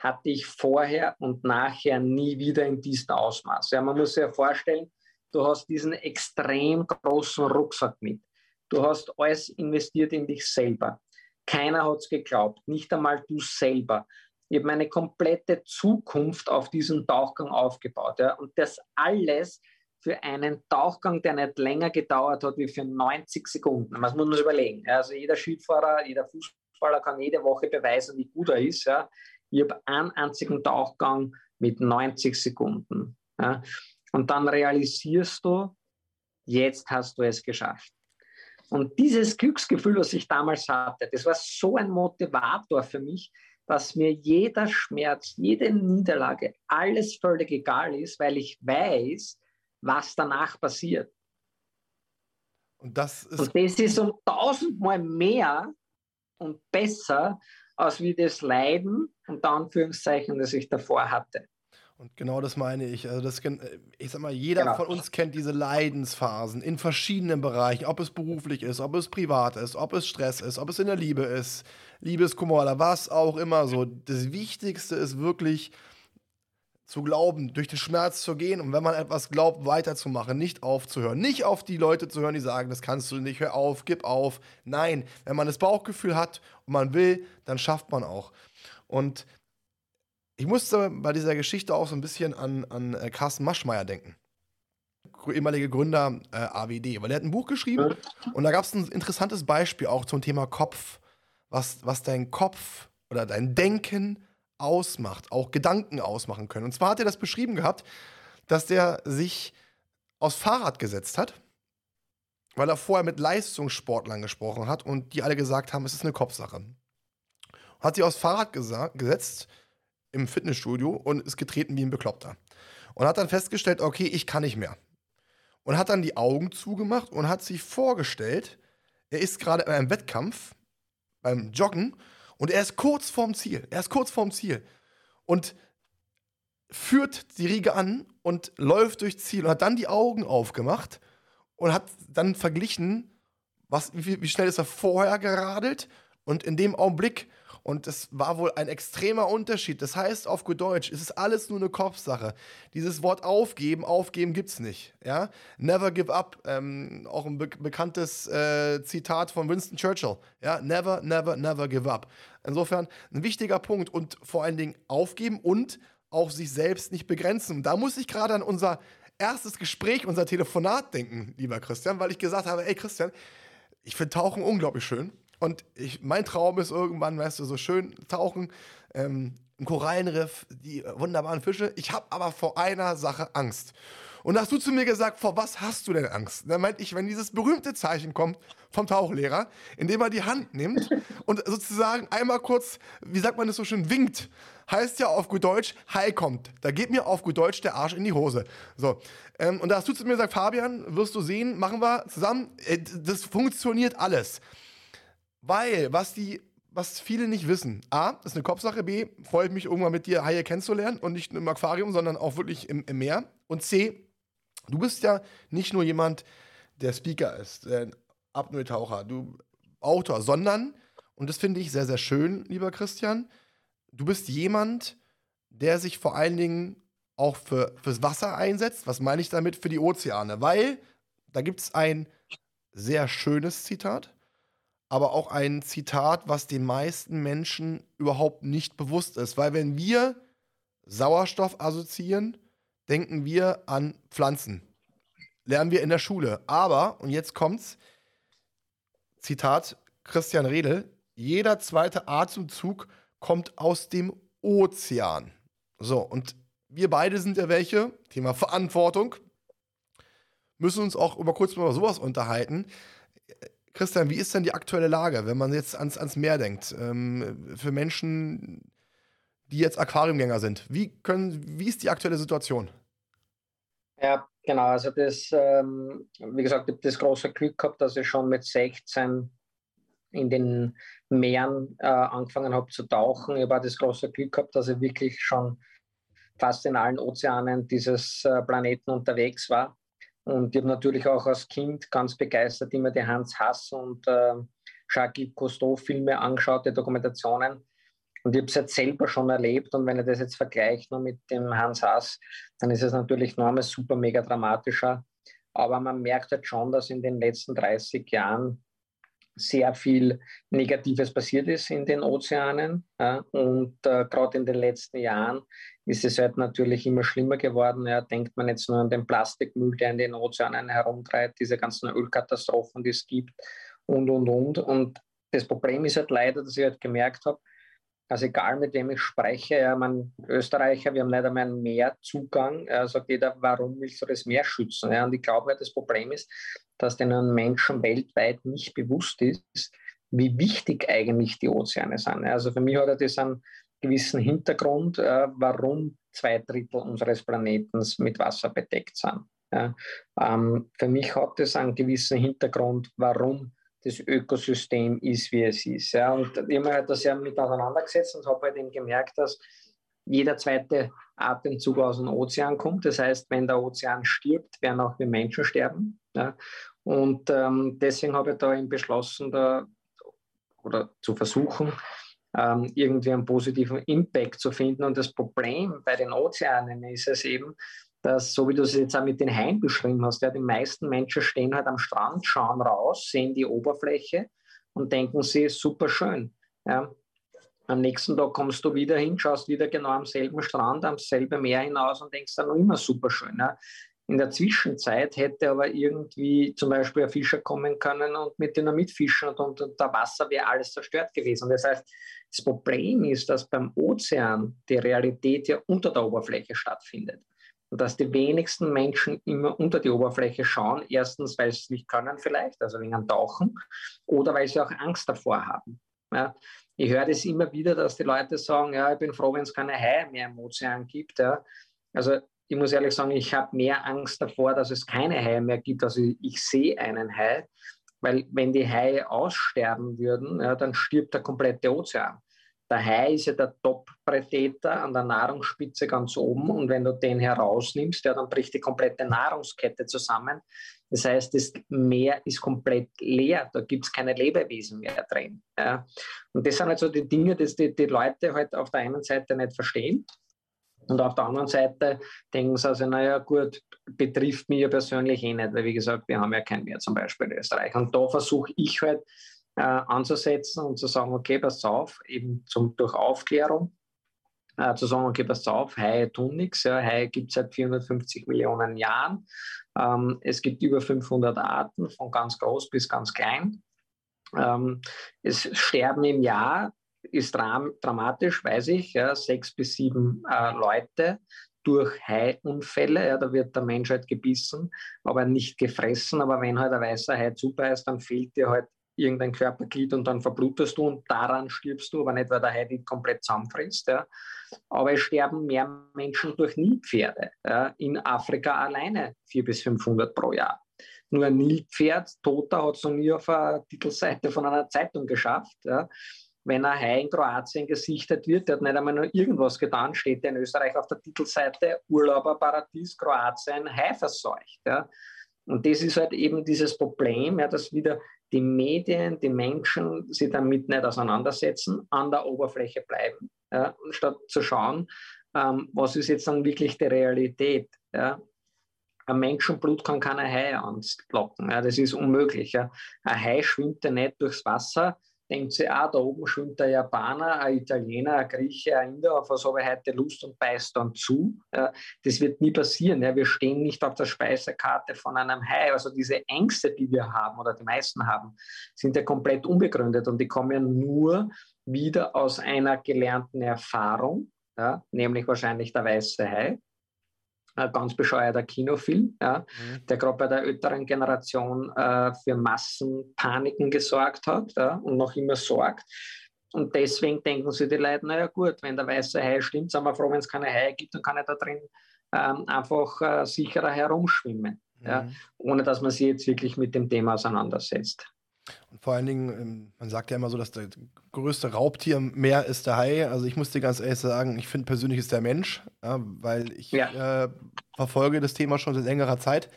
C: hatte ich vorher und nachher nie wieder in diesem Ausmaß. Ja, man muss sich ja vorstellen, du hast diesen extrem großen Rucksack mit. Du hast alles investiert in dich selber. Keiner hat es geglaubt, nicht einmal du selber. Ich habe meine komplette Zukunft auf diesen Tauchgang aufgebaut. Ja, und das alles für einen Tauchgang, der nicht länger gedauert hat wie für 90 Sekunden. Das muss man sich überlegen. Also jeder Skifahrer, jeder Fußballer kann jede Woche beweisen, wie gut er ist. Ja. Ich habe einen einzigen Tauchgang mit 90 Sekunden. Ja. Und dann realisierst du, jetzt hast du es geschafft. Und dieses Glücksgefühl, was ich damals hatte, das war so ein Motivator für mich, dass mir jeder Schmerz, jede Niederlage, alles völlig egal ist, weil ich weiß, was danach passiert. Und das ist, und das ist um tausendmal mehr und besser, als wie das Leiden, unter Anführungszeichen, das ich davor hatte.
B: Und genau das meine ich. Also das, ich sag mal, jeder genau. von uns kennt diese Leidensphasen in verschiedenen Bereichen, ob es beruflich ist, ob es privat ist, ob es Stress ist, ob es in der Liebe ist, Liebeskummer oder was auch immer. So, das Wichtigste ist wirklich zu glauben, durch den Schmerz zu gehen und wenn man etwas glaubt, weiterzumachen, nicht aufzuhören. Nicht auf die Leute zu hören, die sagen, das kannst du nicht, hör auf, gib auf. Nein, wenn man das Bauchgefühl hat und man will, dann schafft man auch. Und ich musste bei dieser Geschichte auch so ein bisschen an, an äh, Carsten Maschmeyer denken. Ehemalige Gründer äh, AWD, weil er hat ein Buch geschrieben und da gab es ein interessantes Beispiel auch zum Thema Kopf, was, was dein Kopf oder dein Denken ausmacht, auch Gedanken ausmachen können. Und zwar hat er das beschrieben gehabt, dass der sich aufs Fahrrad gesetzt hat, weil er vorher mit Leistungssportlern gesprochen hat und die alle gesagt haben, es ist eine Kopfsache. Hat sich aufs Fahrrad gesetzt im Fitnessstudio und ist getreten wie ein Bekloppter. Und hat dann festgestellt, okay, ich kann nicht mehr. Und hat dann die Augen zugemacht und hat sich vorgestellt, er ist gerade in einem Wettkampf, beim Joggen, und er ist kurz vorm Ziel. Er ist kurz vorm Ziel. Und führt die Riege an und läuft durchs Ziel und hat dann die Augen aufgemacht und hat dann verglichen, was, wie, wie schnell ist er vorher geradelt und in dem Augenblick und das war wohl ein extremer Unterschied. Das heißt auf gut Deutsch, es ist alles nur eine Kopfsache. Dieses Wort aufgeben, aufgeben gibt es nicht. Ja? Never give up, ähm, auch ein be bekanntes äh, Zitat von Winston Churchill. Ja? Never, never, never give up. Insofern ein wichtiger Punkt und vor allen Dingen aufgeben und auch sich selbst nicht begrenzen. Da muss ich gerade an unser erstes Gespräch, unser Telefonat denken, lieber Christian, weil ich gesagt habe, ey Christian, ich finde Tauchen unglaublich schön. Und ich, mein Traum ist irgendwann, weißt du, so schön tauchen, ähm, im Korallenriff, die wunderbaren Fische. Ich habe aber vor einer Sache Angst. Und hast du zu mir gesagt, vor was hast du denn Angst? Dann meinte ich, wenn dieses berühmte Zeichen kommt vom Tauchlehrer, indem er die Hand nimmt und sozusagen einmal kurz, wie sagt man das so schön, winkt, heißt ja auf gut Deutsch, Hi kommt. Da geht mir auf gut Deutsch der Arsch in die Hose. So. Ähm, und da hast du zu mir gesagt, Fabian, wirst du sehen, machen wir zusammen. Äh, das funktioniert alles. Weil, was die, was viele nicht wissen, A, ist eine Kopfsache, B, freue ich mich irgendwann mit dir Haie kennenzulernen und nicht im Aquarium, sondern auch wirklich im, im Meer. Und C, du bist ja nicht nur jemand, der Speaker ist, der Apnoe-Taucher, du Autor, sondern, und das finde ich sehr, sehr schön, lieber Christian, du bist jemand, der sich vor allen Dingen auch für, fürs Wasser einsetzt. Was meine ich damit? Für die Ozeane. Weil da gibt es ein sehr schönes Zitat aber auch ein Zitat, was den meisten Menschen überhaupt nicht bewusst ist. Weil wenn wir Sauerstoff assoziieren, denken wir an Pflanzen. Lernen wir in der Schule. Aber, und jetzt kommt's, Zitat Christian Redel, jeder zweite Atemzug kommt aus dem Ozean. So, und wir beide sind ja welche, Thema Verantwortung, müssen uns auch über kurz mal über sowas unterhalten. Christian, wie ist denn die aktuelle Lage, wenn man jetzt ans, ans Meer denkt? Ähm, für Menschen, die jetzt Aquariumgänger sind. Wie, können, wie ist die aktuelle Situation?
C: Ja, genau. Also das, ähm, wie gesagt, ich habe das große Glück gehabt, dass ich schon mit 16 in den Meeren äh, angefangen habe zu tauchen. Ich habe das große Glück gehabt, dass ich wirklich schon fast in allen Ozeanen dieses äh, Planeten unterwegs war. Und ich habe natürlich auch als Kind ganz begeistert immer die Hans Hass und äh, Jacques Cousteau-Filme angeschaut, die Dokumentationen. Und ich habe es jetzt selber schon erlebt. Und wenn ich das jetzt vergleiche mit dem Hans Hass, dann ist es natürlich noch einmal super mega dramatischer. Aber man merkt halt schon, dass in den letzten 30 Jahren sehr viel Negatives passiert ist in den Ozeanen. Ja, und äh, gerade in den letzten Jahren ist es halt natürlich immer schlimmer geworden. Ja, denkt man jetzt nur an den Plastikmüll, der in den Ozeanen herumtreibt, diese ganzen Ölkatastrophen, die es gibt und, und, und. Und das Problem ist halt leider, dass ich halt gemerkt habe, Also egal mit wem ich spreche, ja, man Österreicher, wir haben leider mehr Meerzugang, ja, sagt jeder, warum willst du das Meer schützen? Ja, und ich glaube, das Problem ist, dass den Menschen weltweit nicht bewusst ist, wie wichtig eigentlich die Ozeane sind. Also für mich hat das einen gewissen Hintergrund, äh, warum zwei Drittel unseres Planeten mit Wasser bedeckt sind. Ja. Ähm, für mich hat das einen gewissen Hintergrund, warum das Ökosystem ist, wie es ist. Ja. Und ich habe halt das ja mit auseinandergesetzt und habe halt eben gemerkt, dass jeder zweite Atemzug aus dem Ozean kommt. Das heißt, wenn der Ozean stirbt, werden auch wir Menschen sterben. Ja. Und ähm, deswegen habe ich da eben beschlossen, da, oder zu versuchen, ähm, irgendwie einen positiven Impact zu finden. Und das Problem bei den Ozeanen ist es eben, dass, so wie du es jetzt auch mit den Haien beschrieben hast, ja, die meisten Menschen stehen halt am Strand, schauen raus, sehen die Oberfläche und denken, sie ist super schön. Ja. Am nächsten Tag kommst du wieder hin, schaust wieder genau am selben Strand, am selben Meer hinaus und denkst dann noch immer super schön. Ja. In der Zwischenzeit hätte aber irgendwie zum Beispiel ein Fischer kommen können und mit Dynamit fischen und unter Wasser wäre alles zerstört gewesen. Das heißt, das Problem ist, dass beim Ozean die Realität ja unter der Oberfläche stattfindet. Dass die wenigsten Menschen immer unter die Oberfläche schauen. Erstens, weil sie es nicht können vielleicht, also wegen Tauchen, oder weil sie auch Angst davor haben. Ja. Ich höre das immer wieder, dass die Leute sagen, ja, ich bin froh, wenn es keine Haie mehr im Ozean gibt. Ja. Also ich muss ehrlich sagen, ich habe mehr Angst davor, dass es keine Haie mehr gibt. Also ich, ich sehe einen Hai, weil wenn die Haie aussterben würden, ja, dann stirbt der komplette Ozean. Der Hai ist ja der Top-Predator an der Nahrungsspitze ganz oben und wenn du den herausnimmst, ja, dann bricht die komplette Nahrungskette zusammen. Das heißt, das Meer ist komplett leer, da gibt es keine Lebewesen mehr drin. Ja. Und das sind halt so die Dinge, die die, die Leute halt auf der einen Seite nicht verstehen. Und auf der anderen Seite denken sie also, naja gut, betrifft mich ja persönlich eh nicht, weil wie gesagt, wir haben ja kein Meer zum Beispiel in Österreich. Und da versuche ich halt äh, anzusetzen und zu sagen, okay, pass auf, eben zum, durch Aufklärung, äh, zu sagen, okay, pass auf, Haie tun nichts. Ja, Haie gibt es seit 450 Millionen Jahren. Ähm, es gibt über 500 Arten, von ganz groß bis ganz klein. Ähm, es sterben im Jahr, ist dram dramatisch, weiß ich, ja, sechs bis sieben äh, Leute durch Haiunfälle. Ja, da wird der Mensch halt gebissen, aber nicht gefressen. Aber wenn halt ein weißer Hai zubeißt, dann fehlt dir halt irgendein Körperglied und dann verblutest du und daran stirbst du, aber nicht, weil der Hai dich komplett zusammenfrisst. Ja. Aber es sterben mehr Menschen durch Nilpferde. Ja. In Afrika alleine 400 bis 500 pro Jahr. Nur ein Nilpferd, Toter, hat es noch nie auf einer Titelseite von einer Zeitung geschafft. Ja. Wenn ein Hai in Kroatien gesichtet wird, der hat nicht einmal nur irgendwas getan, steht in Österreich auf der Titelseite Urlauberparadies Kroatien, Hai verseucht. Ja. Und das ist halt eben dieses Problem, ja, dass wieder die Medien, die Menschen sich damit nicht auseinandersetzen, an der Oberfläche bleiben, ja, statt zu schauen, ähm, was ist jetzt dann wirklich die Realität. Ja. Ein Menschenblut kann keine Haie anlocken, ja, das ist unmöglich. Ja. Ein Hai schwimmt ja nicht durchs Wasser, denkt sie, ah, da oben schwimmt der Japaner, ein Italiener, ein Grieche, ein Inder, auf was habe ich heute Lust und beißt dann zu. das wird nie passieren. Wir stehen nicht auf der Speisekarte von einem Hai. Also diese Ängste, die wir haben oder die meisten haben, sind ja komplett unbegründet und die kommen ja nur wieder aus einer gelernten Erfahrung, nämlich wahrscheinlich der weiße Hai ein ganz bescheuerter Kinofilm, ja, mhm. der gerade bei der älteren Generation äh, für Massenpaniken gesorgt hat ja, und noch immer sorgt. Und deswegen denken sich die Leute, naja gut, wenn der weiße Hai stimmt, sind wir froh, wenn es keine Haie gibt, dann kann er da drin ähm, einfach äh, sicherer herumschwimmen, mhm. ja, ohne dass man sich jetzt wirklich mit dem Thema auseinandersetzt.
B: Und vor allen Dingen, ähm, man sagt ja immer so, dass das größte Raubtier im Meer ist der Hai. Also ich muss dir ganz ehrlich sagen, ich finde persönlich ist der Mensch, weil ich ja. äh, verfolge das Thema schon seit längerer Zeit.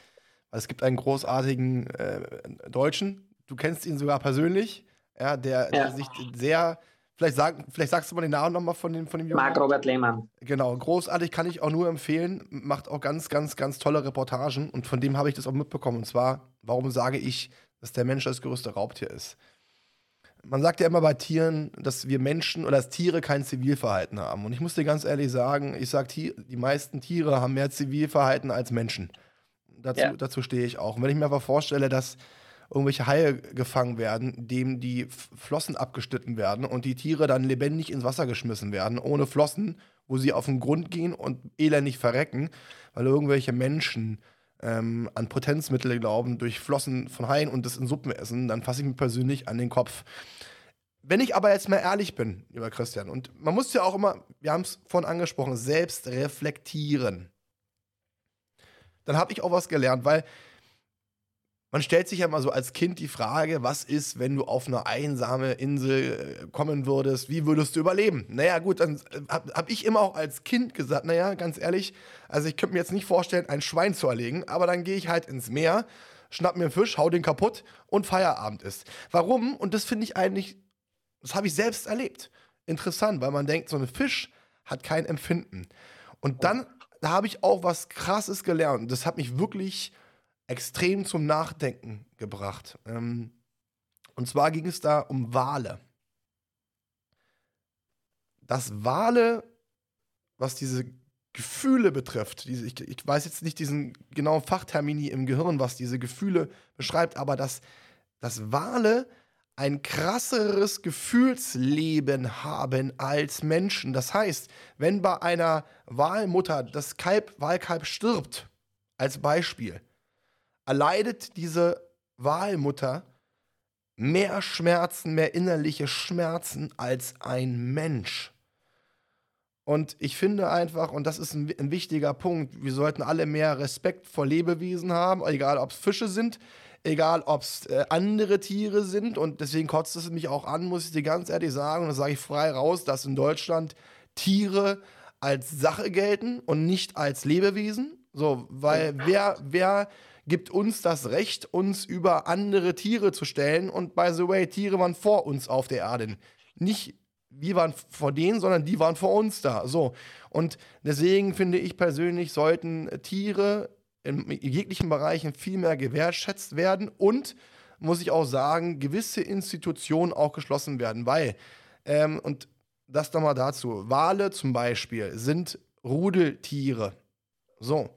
B: Es gibt einen großartigen äh, Deutschen, du kennst ihn sogar persönlich, ja, der, ja. der sich sehr, vielleicht, sag, vielleicht sagst du mal den Namen nochmal von dem, von dem
C: Jungen. Marc Robert Lehmann.
B: Genau, großartig, kann ich auch nur empfehlen, macht auch ganz, ganz, ganz tolle Reportagen und von dem habe ich das auch mitbekommen. Und zwar, warum sage ich, dass der Mensch das größte Raubtier ist. Man sagt ja immer bei Tieren, dass wir Menschen oder dass Tiere kein Zivilverhalten haben. Und ich muss dir ganz ehrlich sagen, ich sage, die meisten Tiere haben mehr Zivilverhalten als Menschen. Dazu, ja. dazu stehe ich auch. Und wenn ich mir einfach vorstelle, dass irgendwelche Haie gefangen werden, dem die Flossen abgeschnitten werden und die Tiere dann lebendig ins Wasser geschmissen werden, ohne Flossen, wo sie auf den Grund gehen und elendig verrecken, weil irgendwelche Menschen ähm, an Potenzmittel glauben durch Flossen von Haien und das in Suppen essen, dann fasse ich mir persönlich an den Kopf. Wenn ich aber jetzt mal ehrlich bin, lieber Christian, und man muss ja auch immer, wir haben es vorhin angesprochen, selbst reflektieren, dann habe ich auch was gelernt, weil man stellt sich ja mal so als Kind die Frage, was ist, wenn du auf eine einsame Insel äh, kommen würdest, wie würdest du überleben? Naja, gut, dann äh, habe hab ich immer auch als Kind gesagt, naja, ganz ehrlich, also ich könnte mir jetzt nicht vorstellen, ein Schwein zu erlegen, aber dann gehe ich halt ins Meer, schnapp mir einen Fisch, hau den kaputt und Feierabend ist. Warum? Und das finde ich eigentlich, das habe ich selbst erlebt. Interessant, weil man denkt, so ein Fisch hat kein Empfinden. Und dann da habe ich auch was Krasses gelernt. Das hat mich wirklich extrem zum Nachdenken gebracht. Ähm, und zwar ging es da um Wale. Dass Wale, was diese Gefühle betrifft, diese, ich, ich, weiß jetzt nicht diesen genauen Fachtermini im Gehirn, was diese Gefühle beschreibt, aber dass, dass Wale ein krasseres Gefühlsleben haben als Menschen. Das heißt, wenn bei einer Walmutter das Kalb, Walkalb stirbt, als Beispiel, erleidet diese Walmutter mehr Schmerzen, mehr innerliche Schmerzen als ein Mensch. Und ich finde einfach, und das ist ein, ein, wichtiger Punkt, wir sollten alle mehr Respekt vor Lebewesen haben, egal ob es Fische sind, egal ob es äh, andere Tiere sind. Und deswegen kotzt es mich auch an, muss ich dir ganz ehrlich sagen, und das sage ich frei raus, dass in Deutschland Tiere als Sache gelten und nicht als Lebewesen. So, weil wer, wer gibt uns das Recht, uns über andere Tiere zu stellen. Und by the way, Tiere waren vor uns auf der Erde. Nicht wir waren vor denen, sondern die waren vor uns da. So. Und deswegen finde ich persönlich, sollten Tiere in jeglichen Bereichen viel mehr gewertschätzt werden und muss ich auch sagen, gewisse Institutionen auch geschlossen werden, weil, ähm, und das nochmal dazu, Wale zum Beispiel sind Rudeltiere. So.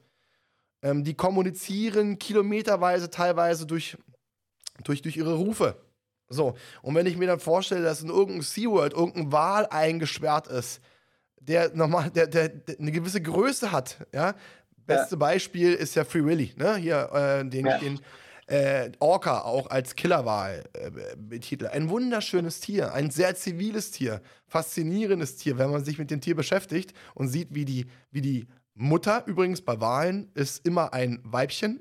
B: Ähm, die kommunizieren kilometerweise teilweise durch, durch, durch ihre Rufe. So, und wenn ich mir dann vorstelle, dass in irgendeinem SeaWorld irgendein Wal eingesperrt ist, der nochmal, der, der, der, eine gewisse Größe hat, ja. Beste ja. Beispiel ist ja Free Willy, ne? Hier, äh, den, ja. den äh, Orca auch als Killerwal äh, betitelt. Ein wunderschönes Tier, ein sehr ziviles Tier, faszinierendes Tier, wenn man sich mit dem Tier beschäftigt und sieht, wie die, wie die Mutter übrigens bei Wahlen ist immer ein Weibchen,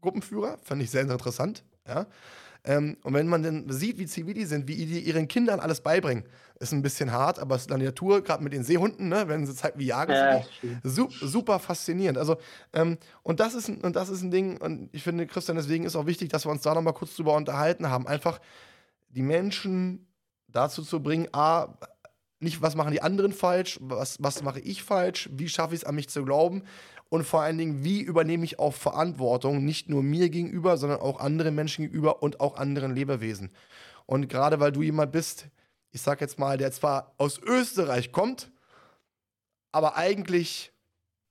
B: Gruppenführer, fand ich sehr interessant. Ja? Ähm, und wenn man dann sieht, wie zivil die sind, wie die ihren Kindern alles beibringen, ist ein bisschen hart, aber es ist in der Natur, gerade mit den Seehunden, ne, wenn sie zeigen, wie jagen ja, sie, super faszinierend. Also, ähm, und, das ist, und das ist ein Ding, und ich finde, Christian, deswegen ist auch wichtig, dass wir uns da nochmal kurz drüber unterhalten haben. Einfach die Menschen dazu zu bringen, A, nicht, was machen die anderen falsch, was, was mache ich falsch, wie schaffe ich es an mich zu glauben und vor allen Dingen, wie übernehme ich auch Verantwortung, nicht nur mir gegenüber, sondern auch anderen Menschen gegenüber und auch anderen Lebewesen. Und gerade weil du jemand bist, ich sag jetzt mal, der zwar aus Österreich kommt, aber eigentlich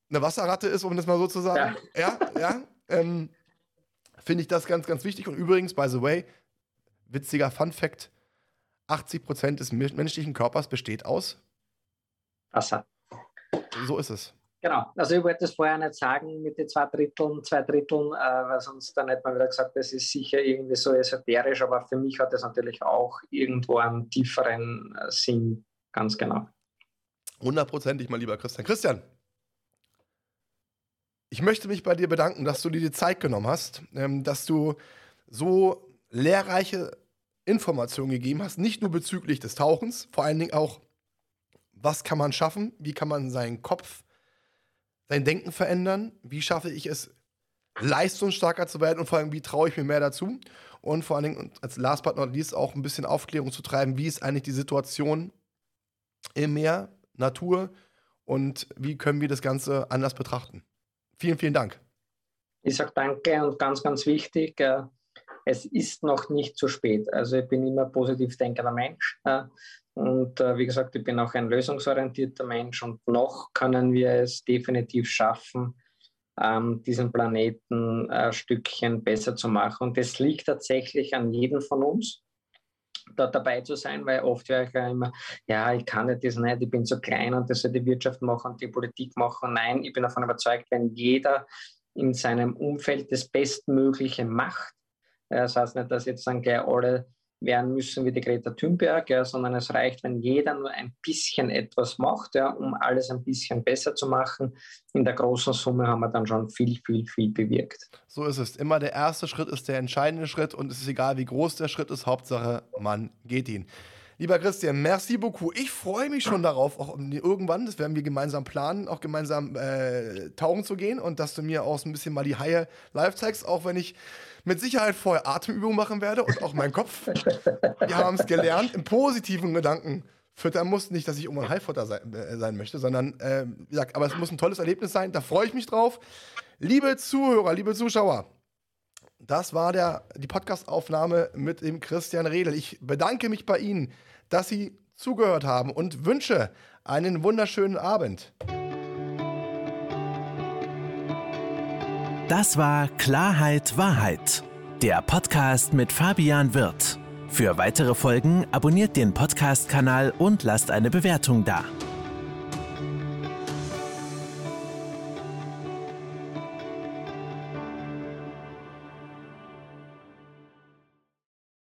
B: eine Wasserratte ist, um das mal so zu sagen. Ja, ja, ja ähm, finde ich das ganz, ganz wichtig. Und übrigens, by the way, witziger Fun Fact: 80 Prozent des menschlichen Körpers besteht aus
C: Wasser.
B: So ist es.
C: Genau, also ich wollte das vorher nicht sagen mit den zwei Dritteln, zwei Dritteln, äh, weil sonst dann hätte man wieder gesagt, das ist sicher irgendwie so esoterisch, aber für mich hat das natürlich auch irgendwo einen tieferen äh, Sinn, ganz genau.
B: Hundertprozentig, mein lieber Christian. Christian, ich möchte mich bei dir bedanken, dass du dir die Zeit genommen hast, ähm, dass du so lehrreiche Informationen gegeben hast, nicht nur bezüglich des Tauchens, vor allen Dingen auch, was kann man schaffen, wie kann man seinen Kopf sein Denken verändern? Wie schaffe ich es, leistungsstarker zu werden und vor allem, wie traue ich mir mehr dazu? Und vor allen Dingen, als last but not least, auch ein bisschen Aufklärung zu treiben, wie ist eigentlich die Situation im Meer, Natur und wie können wir das Ganze anders betrachten? Vielen, vielen Dank.
C: Ich sage danke und ganz, ganz wichtig, äh, es ist noch nicht zu spät. Also ich bin immer positiv denkender Mensch. Äh, und äh, wie gesagt, ich bin auch ein lösungsorientierter Mensch und noch können wir es definitiv schaffen, ähm, diesen Planeten ein Stückchen besser zu machen. Und das liegt tatsächlich an jedem von uns da dabei zu sein, weil oft wäre ich ja immer, ja, ich kann das nicht, ich bin so klein und das soll die Wirtschaft machen und die Politik machen. Nein, ich bin davon überzeugt, wenn jeder in seinem Umfeld das Bestmögliche macht, das heißt nicht, dass jetzt dann gleich alle werden müssen wie die Greta Thunberg, ja, sondern es reicht, wenn jeder nur ein bisschen etwas macht, ja, um alles ein bisschen besser zu machen. In der großen Summe haben wir dann schon viel, viel, viel bewirkt.
B: So ist es. Immer der erste Schritt ist der entscheidende Schritt und es ist egal, wie groß der Schritt ist, Hauptsache, man geht ihn. Lieber Christian, merci beaucoup. Ich freue mich schon darauf, auch irgendwann, das werden wir gemeinsam planen, auch gemeinsam äh, tauchen zu gehen und dass du mir auch so ein bisschen mal die Haie live zeigst, auch wenn ich mit Sicherheit vorher Atemübungen machen werde und auch mein Kopf. Wir haben es gelernt, im positiven Gedanken füttern muss. Nicht, dass ich irgendwann Heilfutter sein, äh, sein möchte, sondern, äh, wie gesagt, aber es muss ein tolles Erlebnis sein. Da freue ich mich drauf. Liebe Zuhörer, liebe Zuschauer, das war der, die Podcastaufnahme mit dem Christian Redel. Ich bedanke mich bei Ihnen, dass Sie zugehört haben und wünsche einen wunderschönen Abend.
A: Das war Klarheit Wahrheit, der Podcast mit Fabian Wirth. Für weitere Folgen abonniert den Podcast-Kanal und lasst eine Bewertung da.